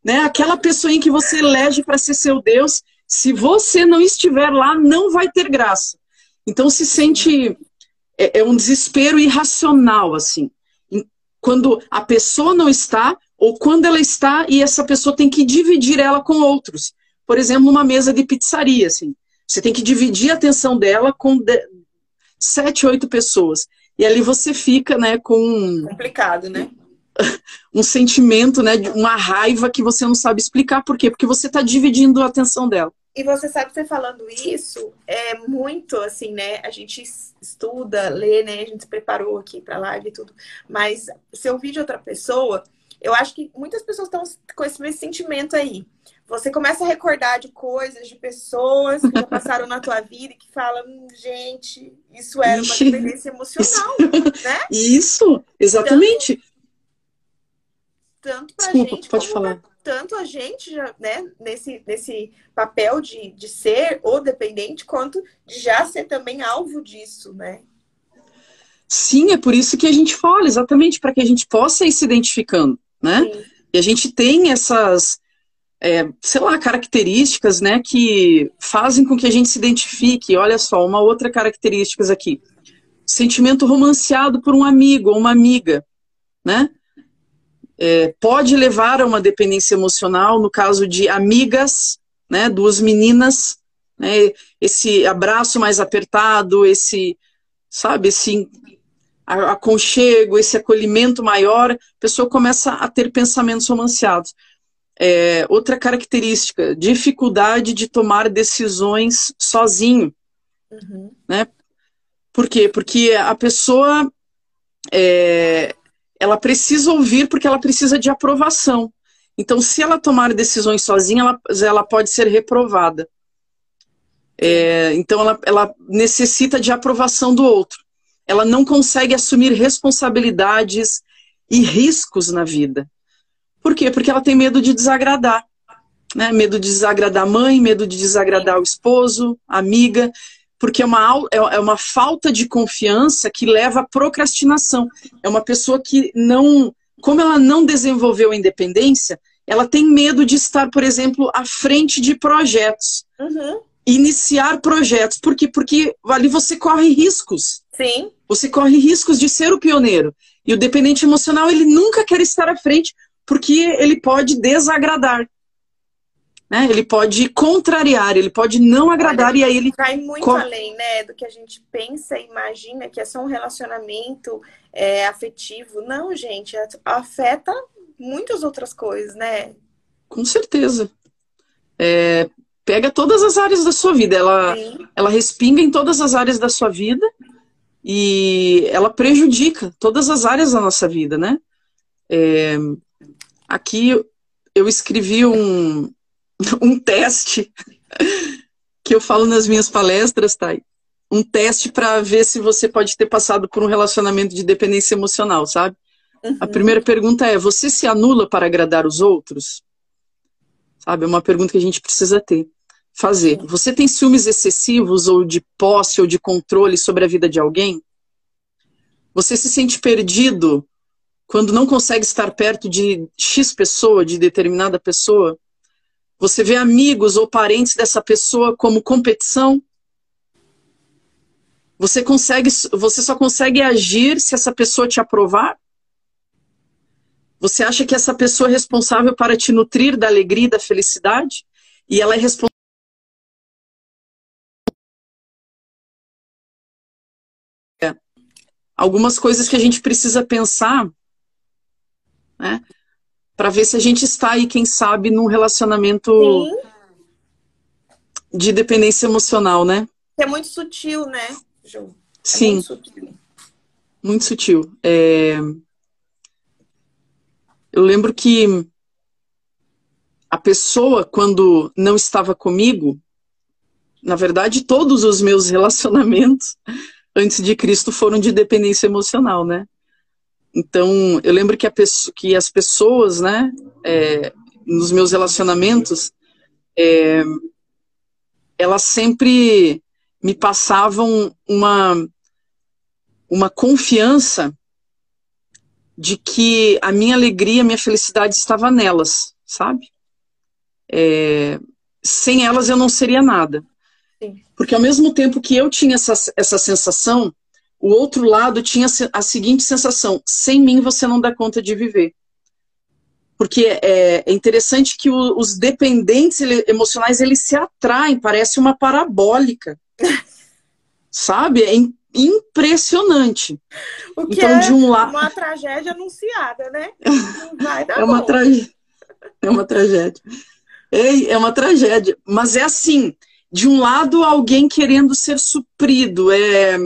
né, aquela pessoa que você elege para ser seu Deus, se você não estiver lá, não vai ter graça. Então se sente é, é um desespero irracional assim. Quando a pessoa não está ou quando ela está e essa pessoa tem que dividir ela com outros. Por exemplo, numa mesa de pizzaria assim. Você tem que dividir a atenção dela com de, sete, oito pessoas. E ali você fica, né, com. Complicado, né? Um sentimento, né, de uma raiva que você não sabe explicar. Por quê? Porque você está dividindo a atenção dela. E você sabe, você falando isso, é muito assim, né? A gente estuda, lê, né? A gente se preparou aqui para live e tudo. Mas se ouvir de outra pessoa, eu acho que muitas pessoas estão com esse sentimento aí. Você começa a recordar de coisas, de pessoas que passaram na tua vida e que falam, hum, gente, isso era uma dependência emocional, isso. né? Isso, exatamente. Tanto, tanto pra Desculpa, gente pode falar. Tanto a gente já, né, nesse, nesse papel de, de ser ou dependente, quanto de já ser também alvo disso, né? Sim, é por isso que a gente fala, exatamente, para que a gente possa ir se identificando, né? Sim. E a gente tem essas, é, sei lá, características, né, que fazem com que a gente se identifique. Olha só, uma outra característica aqui. Sentimento romanceado por um amigo ou uma amiga, né? É, pode levar a uma dependência emocional, no caso de amigas, né, duas meninas, né, esse abraço mais apertado, esse, sabe, esse aconchego, esse acolhimento maior, a pessoa começa a ter pensamentos romanceados. É, outra característica, dificuldade de tomar decisões sozinho. Uhum. Né? Por quê? Porque a pessoa é, ela precisa ouvir porque ela precisa de aprovação. Então, se ela tomar decisões sozinha, ela, ela pode ser reprovada. É, então, ela, ela necessita de aprovação do outro. Ela não consegue assumir responsabilidades e riscos na vida. Por quê? Porque ela tem medo de desagradar. Né? Medo de desagradar a mãe, medo de desagradar o esposo, a amiga porque é uma, é, é uma falta de confiança que leva à procrastinação. É uma pessoa que não, como ela não desenvolveu a independência, ela tem medo de estar, por exemplo, à frente de projetos. Uhum. Iniciar projetos. Por quê? Porque ali você corre riscos. Sim. Você corre riscos de ser o pioneiro. E o dependente emocional, ele nunca quer estar à frente, porque ele pode desagradar. Né? Ele pode contrariar, ele pode não agradar Olha, e aí ele vai muito além, né, do que a gente pensa e imagina que é só um relacionamento é, afetivo. Não, gente, afeta muitas outras coisas, né? Com certeza. É, pega todas as áreas da sua vida. Ela, ela respinga em todas as áreas da sua vida e ela prejudica todas as áreas da nossa vida, né? É, aqui eu escrevi um, um teste que eu falo nas minhas palestras, Thay. Um teste para ver se você pode ter passado por um relacionamento de dependência emocional, sabe? Uhum. A primeira pergunta é: você se anula para agradar os outros? Sabe? É uma pergunta que a gente precisa ter. Fazer. Você tem ciúmes excessivos ou de posse ou de controle sobre a vida de alguém? Você se sente perdido quando não consegue estar perto de X pessoa, de determinada pessoa? Você vê amigos ou parentes dessa pessoa como competição? Você consegue, você só consegue agir se essa pessoa te aprovar? Você acha que essa pessoa é responsável para te nutrir da alegria e da felicidade? E ela é responsável algumas coisas que a gente precisa pensar, né? Para ver se a gente está aí, quem sabe, num relacionamento Sim. de dependência emocional, né? É muito sutil, né, Ju? É Sim. Muito sutil. Muito sutil. É... Eu lembro que a pessoa, quando não estava comigo, na verdade, todos os meus relacionamentos antes de Cristo foram de dependência emocional, né? Então, eu lembro que, pessoa, que as pessoas, né, é, nos meus relacionamentos, é, elas sempre me passavam uma, uma confiança de que a minha alegria, a minha felicidade estava nelas, sabe? É, sem elas eu não seria nada. Sim. Porque ao mesmo tempo que eu tinha essa, essa sensação, o outro lado tinha a seguinte sensação: sem mim você não dá conta de viver. Porque é, é interessante que os dependentes emocionais eles se atraem, parece uma parabólica. Sabe? É impressionante. O que então, é de um lado uma tragédia anunciada, né? Não vai dar é uma tragédia. É uma tragédia. É, é uma tragédia. Mas é assim, de um lado, alguém querendo ser suprido, é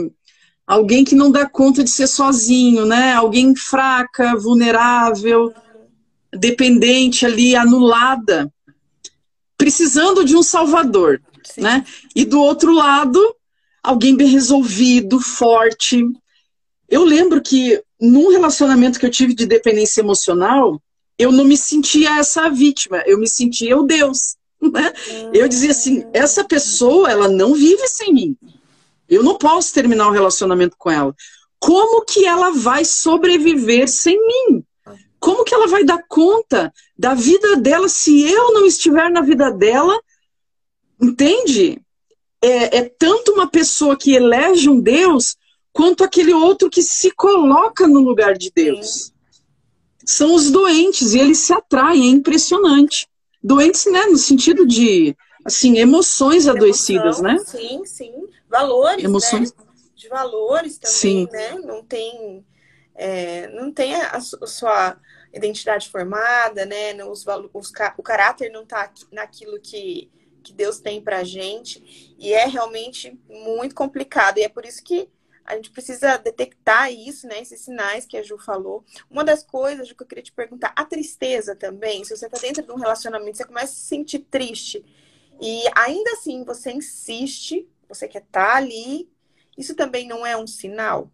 alguém que não dá conta de ser sozinho, né? Alguém fraca, vulnerável, dependente ali, anulada, precisando de um salvador, Sim. né? E do outro lado, alguém bem resolvido, forte. Eu lembro que num relacionamento que eu tive de dependência emocional, eu não me sentia essa vítima, eu me sentia o Deus. Né? Eu dizia assim: essa pessoa, ela não vive sem mim. Eu não posso terminar o relacionamento com ela. Como que ela vai sobreviver sem mim? Como que ela vai dar conta da vida dela se eu não estiver na vida dela? Entende? É, é tanto uma pessoa que elege um Deus quanto aquele outro que se coloca no lugar de Deus. São os doentes e eles se atraem, é impressionante. Doentes, né, no sentido de, assim, emoções adoecidas, Emoção, né? Sim, sim. Valores, né? Emoções. Né? De valores também, sim. né? Não tem, é, não tem a, a, sua identidade formada, né? Os, os, o caráter não está naquilo que, que Deus tem pra gente. E é realmente muito complicado. E é por isso que a gente precisa detectar isso, né? Esses sinais que a Ju falou. Uma das coisas Ju, que eu queria te perguntar, a tristeza também. Se você está dentro de um relacionamento, você começa a se sentir triste. E ainda assim você insiste, você quer estar tá ali. Isso também não é um sinal?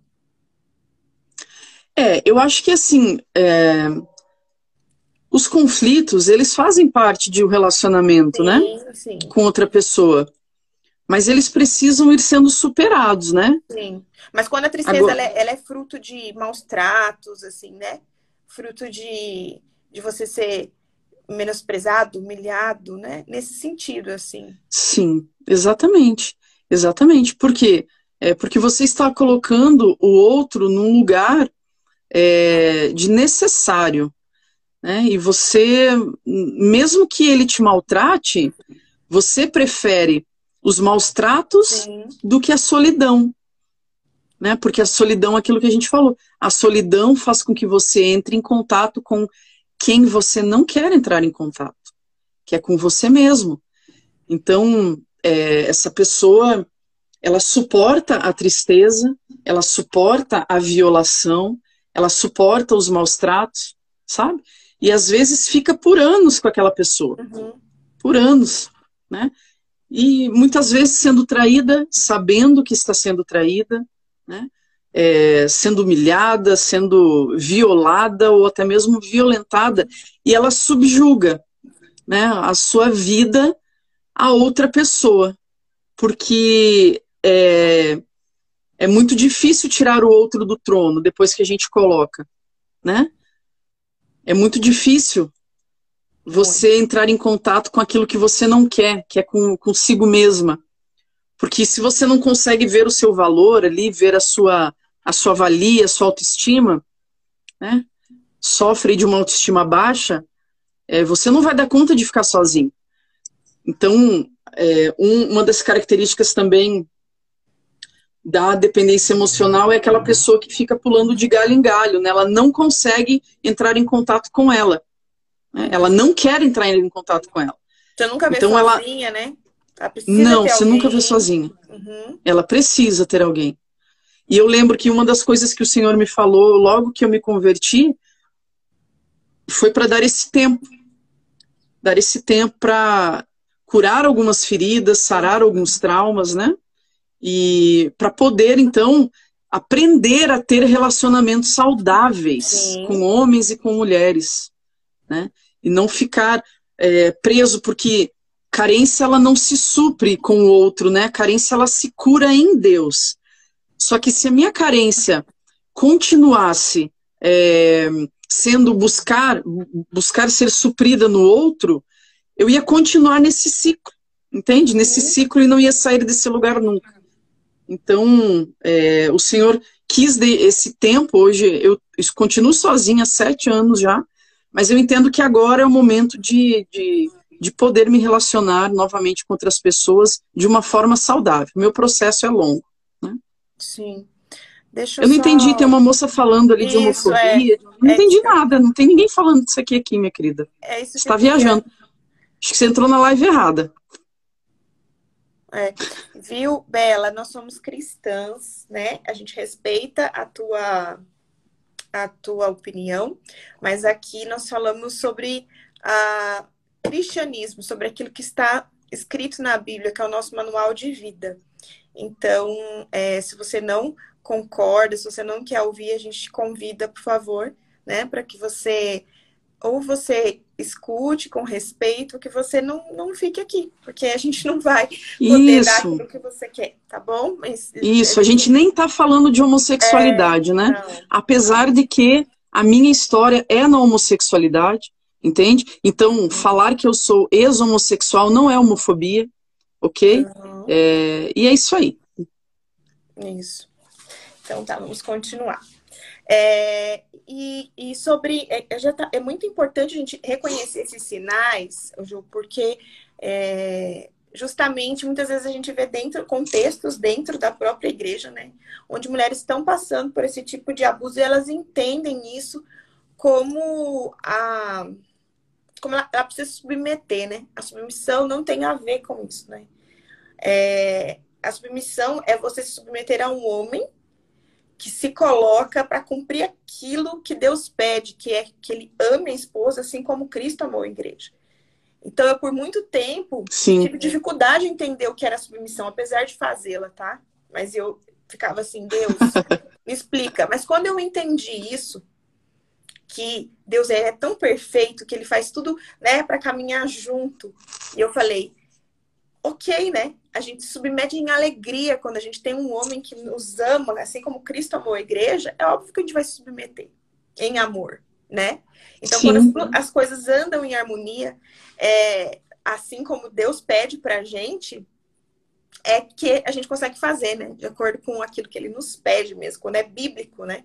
É, eu acho que assim, é... os conflitos, eles fazem parte de um relacionamento, né? sim, né? Sim. Com outra pessoa. Mas eles precisam ir sendo superados, né? Sim. Mas quando a tristeza Agora... ela é, ela é, fruto de maus tratos, assim, né? Fruto de, de você ser menosprezado, humilhado, né? Nesse sentido, assim. Sim, exatamente. Exatamente. Por quê? É porque você está colocando o outro num lugar é, de necessário. Né? E você, mesmo que ele te maltrate, você prefere os maus tratos Sim. do que a solidão né? Porque a solidão é aquilo que a gente falou. A solidão faz com que você entre em contato com quem você não quer entrar em contato, que é com você mesmo. Então, é, essa pessoa, ela suporta a tristeza, ela suporta a violação, ela suporta os maus tratos, sabe? E às vezes fica por anos com aquela pessoa. Uhum. Por anos, né? E muitas vezes sendo traída, sabendo que está sendo traída, né? É, sendo humilhada, sendo violada ou até mesmo violentada, e ela subjuga né, a sua vida a outra pessoa, porque é, é muito difícil tirar o outro do trono depois que a gente coloca, né? É muito difícil você entrar em contato com aquilo que você não quer, que é com, consigo mesma. Porque se você não consegue ver o seu valor ali, ver a sua, a sua valia, a sua autoestima, né? Sofre de uma autoestima baixa, é, você não vai dar conta de ficar sozinho. Então, é, um, uma das características também da dependência emocional é aquela pessoa que fica pulando de galho em galho, né? Ela não consegue entrar em contato com ela. Né? Ela não quer entrar em contato com ela. Você nunca vê então, sozinha, ela... né? não, você alguém. nunca vê sozinha. Uhum. Ela precisa ter alguém. E eu lembro que uma das coisas que o Senhor me falou logo que eu me converti foi para dar esse tempo. Dar esse tempo para curar algumas feridas, sarar alguns traumas, né? E para poder, então, aprender a ter relacionamentos saudáveis Sim. com homens e com mulheres, né? E não ficar é, preso porque carência ela não se supre com o outro, né? Carência ela se cura em Deus. Só que se a minha carência continuasse é, sendo buscar buscar ser suprida no outro, eu ia continuar nesse ciclo, entende? Nesse uhum. ciclo e não ia sair desse lugar nunca. Então, é, o Senhor quis esse tempo. Hoje eu continuo sozinha há sete anos já, mas eu entendo que agora é o momento de, de, de poder me relacionar novamente com outras pessoas de uma forma saudável. Meu processo é longo. Né? Sim. Deixa eu, eu não só... entendi, tem uma moça falando ali isso, de homofobia. É, não é entendi nada, não tem ninguém falando disso aqui, aqui minha querida. É isso você está viajando. Acho que você entrou na live errada. É. Viu, Bela? Nós somos cristãs, né? A gente respeita a tua, a tua opinião, mas aqui nós falamos sobre a cristianismo, sobre aquilo que está escrito na Bíblia, que é o nosso manual de vida. Então, é, se você não concorda, se você não quer ouvir, a gente te convida, por favor, né, para que você ou você escute com respeito, que você não, não fique aqui, porque a gente não vai poder Isso. dar aquilo que você quer, tá bom? Mas, Isso, a gente nem tá falando de homossexualidade, é, né? Não. Apesar de que a minha história é na homossexualidade, entende? Então, falar que eu sou ex-homossexual não é homofobia, ok? Uhum. É, e é isso aí. Isso. Então tá, vamos continuar. É, e, e, sobre. É, é, tá, é muito importante a gente reconhecer esses sinais, Ju, porque é, justamente muitas vezes a gente vê dentro contextos dentro da própria igreja, né? Onde mulheres estão passando por esse tipo de abuso e elas entendem isso como a. Como ela, ela precisa submeter, né? A submissão não tem a ver com isso, né? É, a submissão é você se submeter a um homem que se coloca para cumprir aquilo que Deus pede, que é que ele ame a esposa assim como Cristo amou a igreja. Então, eu por muito tempo Sim. tive dificuldade em entender o que era submissão, apesar de fazê-la, tá? Mas eu ficava assim, Deus, me explica. Mas quando eu entendi isso, que Deus é tão perfeito que ele faz tudo, né, para caminhar junto. E eu falei, ok, né? A gente se submete em alegria quando a gente tem um homem que nos ama, assim como Cristo amou a igreja, é óbvio que a gente vai se submeter em amor, né? Então, Sim. quando as, as, coisas andam em harmonia, é, assim como Deus pede pra gente, é que a gente consegue fazer, né? De acordo com aquilo que ele nos pede mesmo, quando é bíblico, né?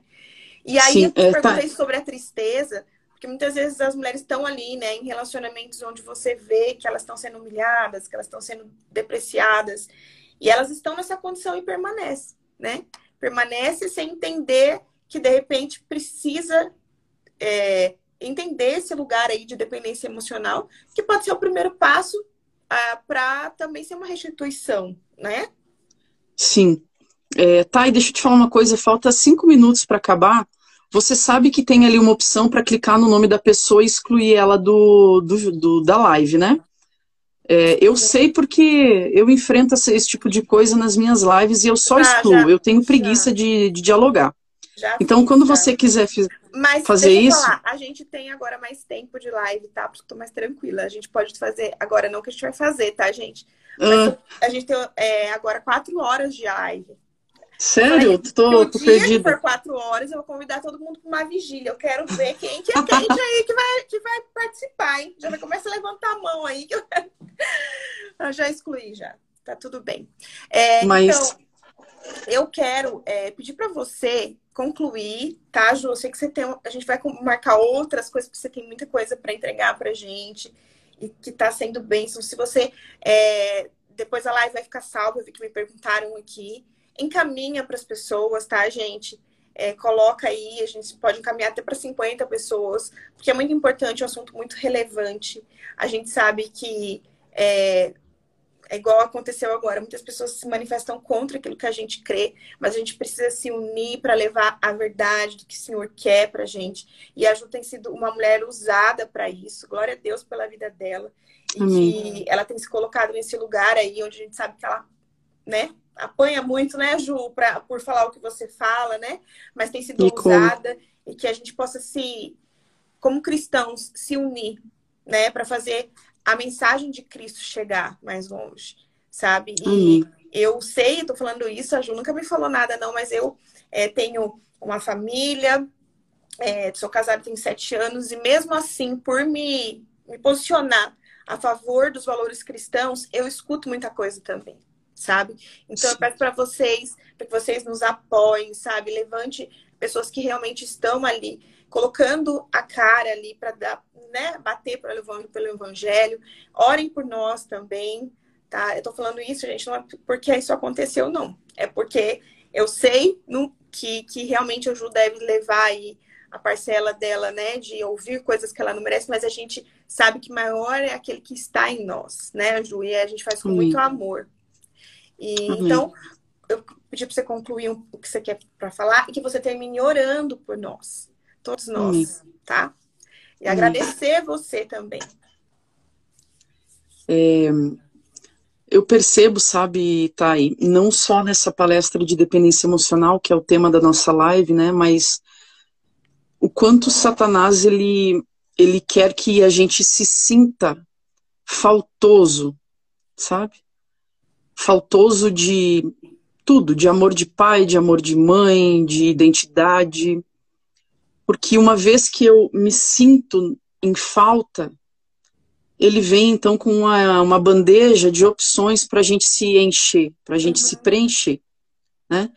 E aí Sim, eu é, perguntei tá. sobre a tristeza, porque muitas vezes as mulheres estão ali, né, em relacionamentos onde você vê que elas estão sendo humilhadas, que elas estão sendo depreciadas, e elas estão nessa condição e permanece, né? Permanece sem entender que de repente precisa é, entender esse lugar aí de dependência emocional, que pode ser o primeiro passo ah, para também ser uma restituição, né? Sim. É, tá, e deixa eu te falar uma coisa, falta cinco minutos para acabar você sabe que tem ali uma opção para clicar no nome da pessoa e excluir ela do, do, do da live, né? É, eu sei porque eu enfrento esse, tipo de coisa nas minhas lives e eu só ah, excluo. Já, eu tenho preguiça de, de, dialogar. Já então, quando já. você quiser Mas, fazer isso. Falar, a gente tem agora mais tempo de live, tá? Porque tô mais tranquila. A gente pode fazer. Agora, não que a gente vai fazer, tá, gente? Ah. a gente tem é, agora quatro horas de live. Sério? Aí, tô, tô perdida. por quatro horas, eu vou convidar todo mundo para uma vigília. Eu quero ver quem que é quente aí que vai, que vai participar, hein? Já começa a levantar a mão aí que eu, eu já excluí já. Tá tudo bem. É, Mas... Então, eu quero é, pedir para você concluir, tá, Ju? Eu sei que você tem. A gente vai marcar outras coisas, porque você tem muita coisa para entregar pra gente e que tá sendo bem. Então, se você. É, depois a live vai ficar salva, eu vi que me perguntaram aqui encaminha para as pessoas, tá, gente? É, coloca aí, a gente pode encaminhar até para 50 pessoas, porque é muito importante, é um assunto muito relevante. A gente sabe que é, é igual aconteceu agora, muitas pessoas se manifestam contra aquilo que a gente crê, mas a gente precisa se unir para levar a verdade do que o Senhor quer para a gente. E a Ju tem sido uma mulher usada para isso. Glória a Deus pela vida dela. E Amém. que ela tem se colocado nesse lugar aí onde a gente sabe que ela, né, apanha muito, né, Ju, pra, por falar o que você fala, né? Mas tem sido e usada como? e que a gente possa se, como cristãos, se unir, né, para fazer a mensagem de Cristo chegar mais longe, sabe? E eu sei, tô falando isso, a Ju nunca me falou nada, não, mas eu é, tenho uma família, é, sou casada tem sete anos, e mesmo assim, por me, me posicionar a favor dos valores cristãos, eu escuto muita coisa também sabe? Então Sim. eu peço para vocês, para que vocês nos apoiem, sabe? Levante pessoas que realmente estão ali colocando a cara ali para dar, né, bater pelo, pelo evangelho. Orem por nós também, tá? Eu tô falando isso, gente, não é porque isso aconteceu, não. É porque eu sei que, que realmente a Ju deve levar aí a parcela dela, né, de ouvir coisas que ela não merece, mas a gente sabe que maior é aquele que está em nós, né, Ju? E a gente faz com muito amor. E, então, eu pedi para você concluir o que você quer para falar e que você termine orando por nós, todos nós, tá? E agradecer você também. É, eu percebo, sabe, Thay, não só nessa palestra de dependência emocional, que é o tema da nossa live, né, mas o quanto Satanás ele, ele quer que a gente se sinta faltoso, sabe? Faltoso de tudo, de amor de pai, de amor de mãe, de identidade. Porque uma vez que eu me sinto em falta, ele vem então com uma, uma bandeja de opções para a gente se encher, para a gente se preencher, né?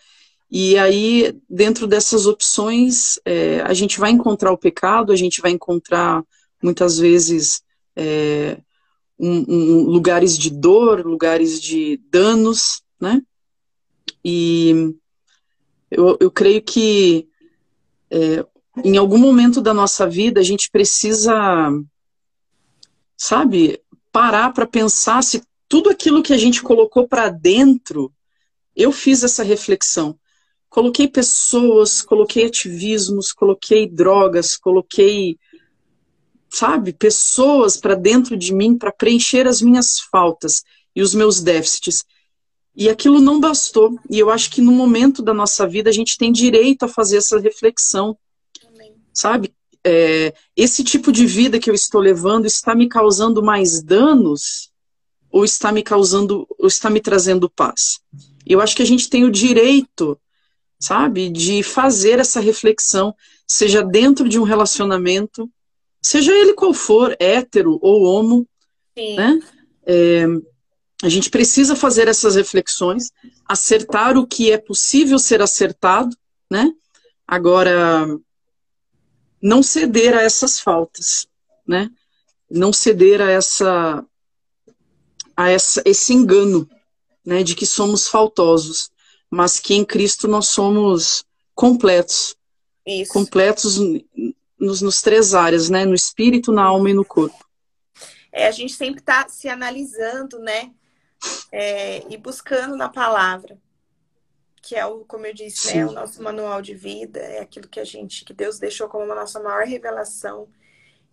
E aí, dentro dessas opções, é, a gente vai encontrar o pecado, a gente vai encontrar, muitas vezes, é, um, um, lugares de dor, lugares de danos, né? E eu, eu creio que é, em algum momento da nossa vida a gente precisa sabe, parar para pensar se tudo aquilo que a gente colocou para dentro, eu fiz essa reflexão. Coloquei pessoas, coloquei ativismos, coloquei drogas, coloquei, sabe, pessoas para dentro de mim para preencher as minhas faltas e os meus déficits. E aquilo não bastou. E eu acho que no momento da nossa vida a gente tem direito a fazer essa reflexão. Amém. Sabe? é, esse tipo de vida que eu estou levando está me causando mais danos ou está me causando, ou está me trazendo paz? Eu acho que a gente tem o direito, sabe, de fazer essa reflexão, seja dentro de um relacionamento, seja ele qual for, hétero ou homo, Sim. né? É, a gente precisa fazer essas reflexões, acertar o que é possível ser acertado, né? Agora, não ceder a essas faltas, né? Não ceder a essa a essa, esse engano, né, de que somos faltosos, mas que em Cristo nós somos completos. Isso. Completos nos, nos três áreas, né? No espírito, na alma e no corpo. É, a gente sempre está se analisando, né? É, e buscando na palavra que é o, como eu disse, né, o nosso manual de vida, é aquilo que a gente, que Deus deixou como a nossa maior revelação.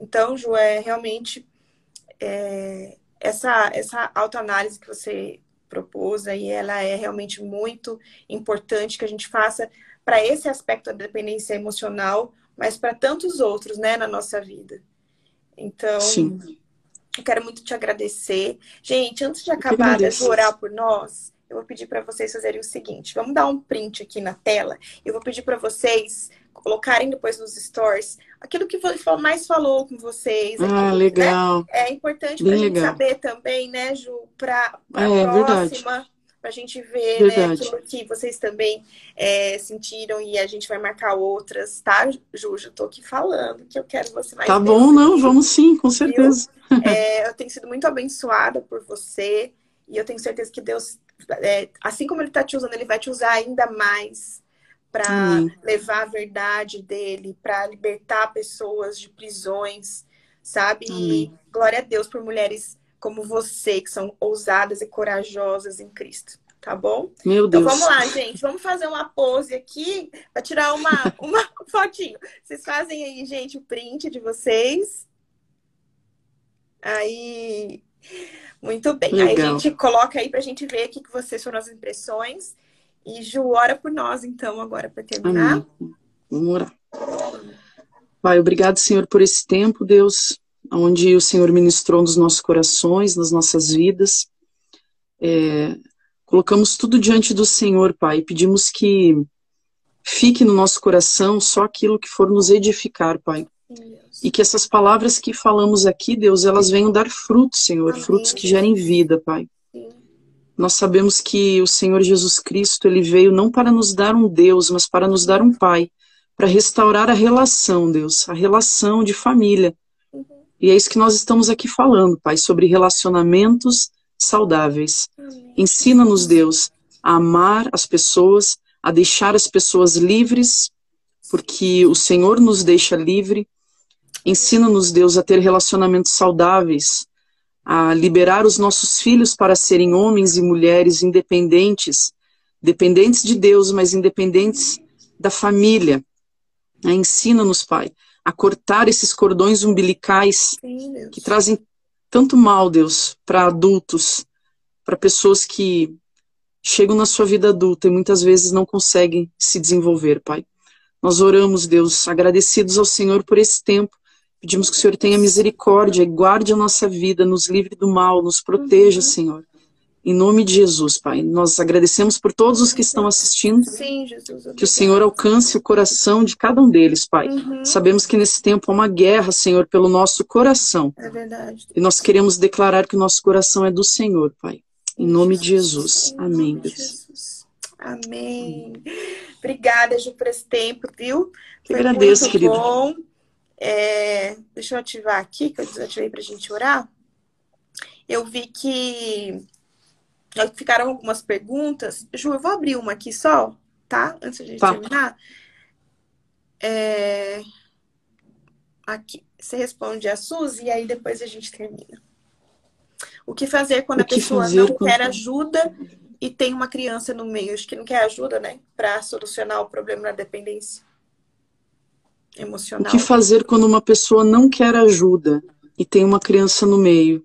Então, Ju, é realmente é, essa, essa autoanálise que você propôs aí, ela é realmente muito importante que a gente faça para esse aspecto da dependência emocional, mas para tantos outros, né, na nossa vida. Então, Sim. eu quero muito te agradecer. Gente, antes de acabar, de orar por nós, eu vou pedir para vocês fazerem o seguinte: vamos dar um print aqui na tela. Eu vou pedir para vocês colocarem depois nos stories aquilo que mais falou com vocês. Ah, aquilo, ah, legal. Né? É importante para a gente saber também, né, Ju, para a é, próxima. Para a gente ver né, aquilo que vocês também é, sentiram e a gente vai marcar outras, tá, Ju? Já tô aqui falando que eu quero você mais. Tá bom, não, vamos sim, com certeza. É, eu tenho sido muito abençoada por você e eu tenho certeza que Deus é, assim como ele está te usando, ele vai te usar ainda mais para levar a verdade dele, para libertar pessoas de prisões, sabe? E glória a Deus por mulheres como você, que são ousadas e corajosas em Cristo. Tá bom? Meu Deus. Então vamos lá, gente. Vamos fazer uma pose aqui para tirar uma, uma fotinho. Vocês fazem aí, gente, o print de vocês. Aí. Muito bem. Legal. Aí a gente coloca aí para a gente ver aqui que vocês foram as impressões. E Ju, ora por nós, então, agora, para terminar. Amém. Vamos orar. Pai, obrigado, Senhor, por esse tempo, Deus, onde o Senhor ministrou nos nossos corações, nas nossas vidas. É, colocamos tudo diante do Senhor, Pai, e pedimos que fique no nosso coração só aquilo que for nos edificar, Pai. E que essas palavras que falamos aqui, Deus, elas venham dar frutos, Senhor, Amém. frutos que gerem vida, Pai. Nós sabemos que o Senhor Jesus Cristo, ele veio não para nos dar um Deus, mas para nos dar um Pai, para restaurar a relação, Deus, a relação de família. E é isso que nós estamos aqui falando, Pai, sobre relacionamentos saudáveis. Ensina-nos, Deus, a amar as pessoas, a deixar as pessoas livres, porque o Senhor nos deixa livre. Ensina-nos, Deus, a ter relacionamentos saudáveis, a liberar os nossos filhos para serem homens e mulheres independentes, dependentes de Deus, mas independentes da família. Ensina-nos, Pai, a cortar esses cordões umbilicais Sim, que trazem tanto mal, Deus, para adultos, para pessoas que chegam na sua vida adulta e muitas vezes não conseguem se desenvolver, Pai. Nós oramos, Deus, agradecidos ao Senhor por esse tempo. Pedimos que o Senhor tenha misericórdia e guarde a nossa vida, nos livre do mal, nos proteja, uhum. Senhor. Em nome de Jesus, Pai. Nós agradecemos por todos os que estão assistindo. Sim, Jesus. Que o Senhor alcance o coração de cada um deles, Pai. Uhum. Sabemos que nesse tempo há uma guerra, Senhor, pelo nosso coração. É verdade. E nós queremos declarar que o nosso coração é do Senhor, Pai. Em nome de Jesus. Amém, Deus. Amém. Obrigada, Ju, por esse tempo, viu? Foi agradeço, muito querido. bom. É, deixa eu ativar aqui, que eu desativei para a gente orar. Eu vi que ficaram algumas perguntas. Ju, eu vou abrir uma aqui só, tá? Antes de a gente tá. terminar. É... Aqui. Você responde a Suzy e aí depois a gente termina. O que fazer quando a pessoa não quer ajuda e tem uma criança no meio? Acho que não quer ajuda, né? Para solucionar o problema da dependência emocional. O que fazer quando uma pessoa não quer ajuda e tem uma criança no meio?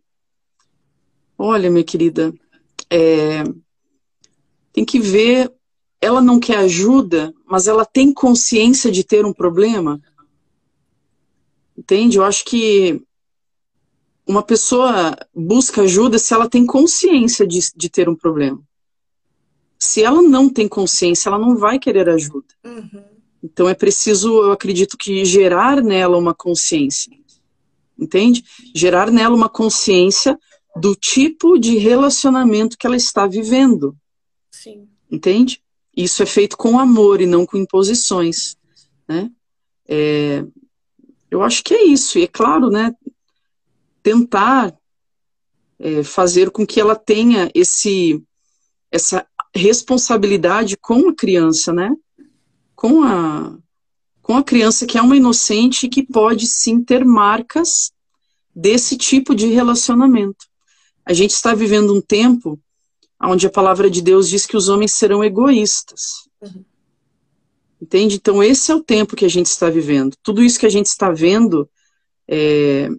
Olha, minha querida, é, tem que ver. Ela não quer ajuda, mas ela tem consciência de ter um problema. Entende? Eu acho que uma pessoa busca ajuda se ela tem consciência de, de ter um problema. Se ela não tem consciência, ela não vai querer ajuda. Uhum. Então é preciso, eu acredito que gerar nela uma consciência. Entende? Gerar nela uma consciência do tipo de relacionamento que ela está vivendo. Sim. Entende? Isso é feito com amor e não com imposições. Né? É, eu acho que é isso. E é claro, né? Tentar é, fazer com que ela tenha esse, essa responsabilidade com a criança, né? Com a, com a criança que é uma inocente e que pode sim ter marcas desse tipo de relacionamento. A gente está vivendo um tempo onde a palavra de Deus diz que os homens serão egoístas. Uhum. Entende? Então, esse é o tempo que a gente está vivendo. Tudo isso que a gente está vendo é,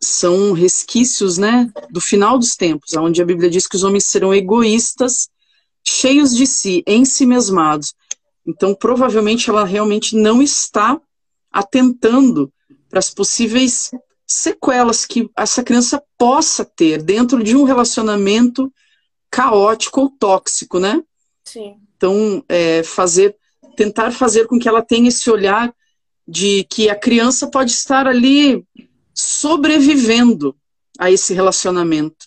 são resquícios né, do final dos tempos, onde a Bíblia diz que os homens serão egoístas, cheios de si, em si mesmados. Então, provavelmente, ela realmente não está atentando para as possíveis sequelas que essa criança possa ter dentro de um relacionamento caótico ou tóxico, né? Sim. Então, é, fazer, tentar fazer com que ela tenha esse olhar de que a criança pode estar ali sobrevivendo a esse relacionamento,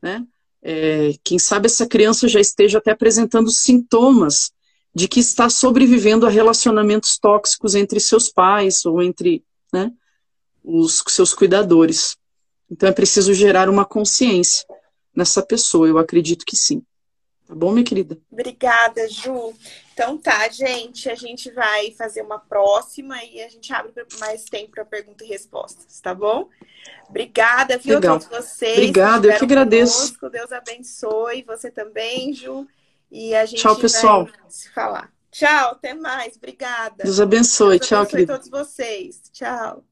né? É, quem sabe essa criança já esteja até apresentando sintomas de que está sobrevivendo a relacionamentos tóxicos entre seus pais ou entre, né? Os seus cuidadores. Então é preciso gerar uma consciência nessa pessoa, eu acredito que sim. Tá bom, minha querida? Obrigada, Ju. Então tá, gente, a gente vai fazer uma próxima e a gente abre mais tempo para perguntas e respostas, tá bom? Obrigada, viu, Legal. a todos vocês. Obrigada, eu que agradeço. Conosco. Deus abençoe, você também, Ju. E a gente Tchau, pessoal. se falar. Tchau, até mais. Obrigada. Deus abençoe. Deus Tchau, querida. todos vocês. Tchau.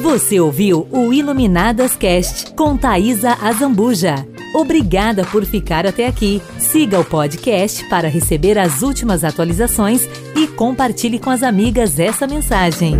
Você ouviu o Iluminadas Cast com Thaisa Azambuja. Obrigada por ficar até aqui. Siga o podcast para receber as últimas atualizações e compartilhe com as amigas essa mensagem.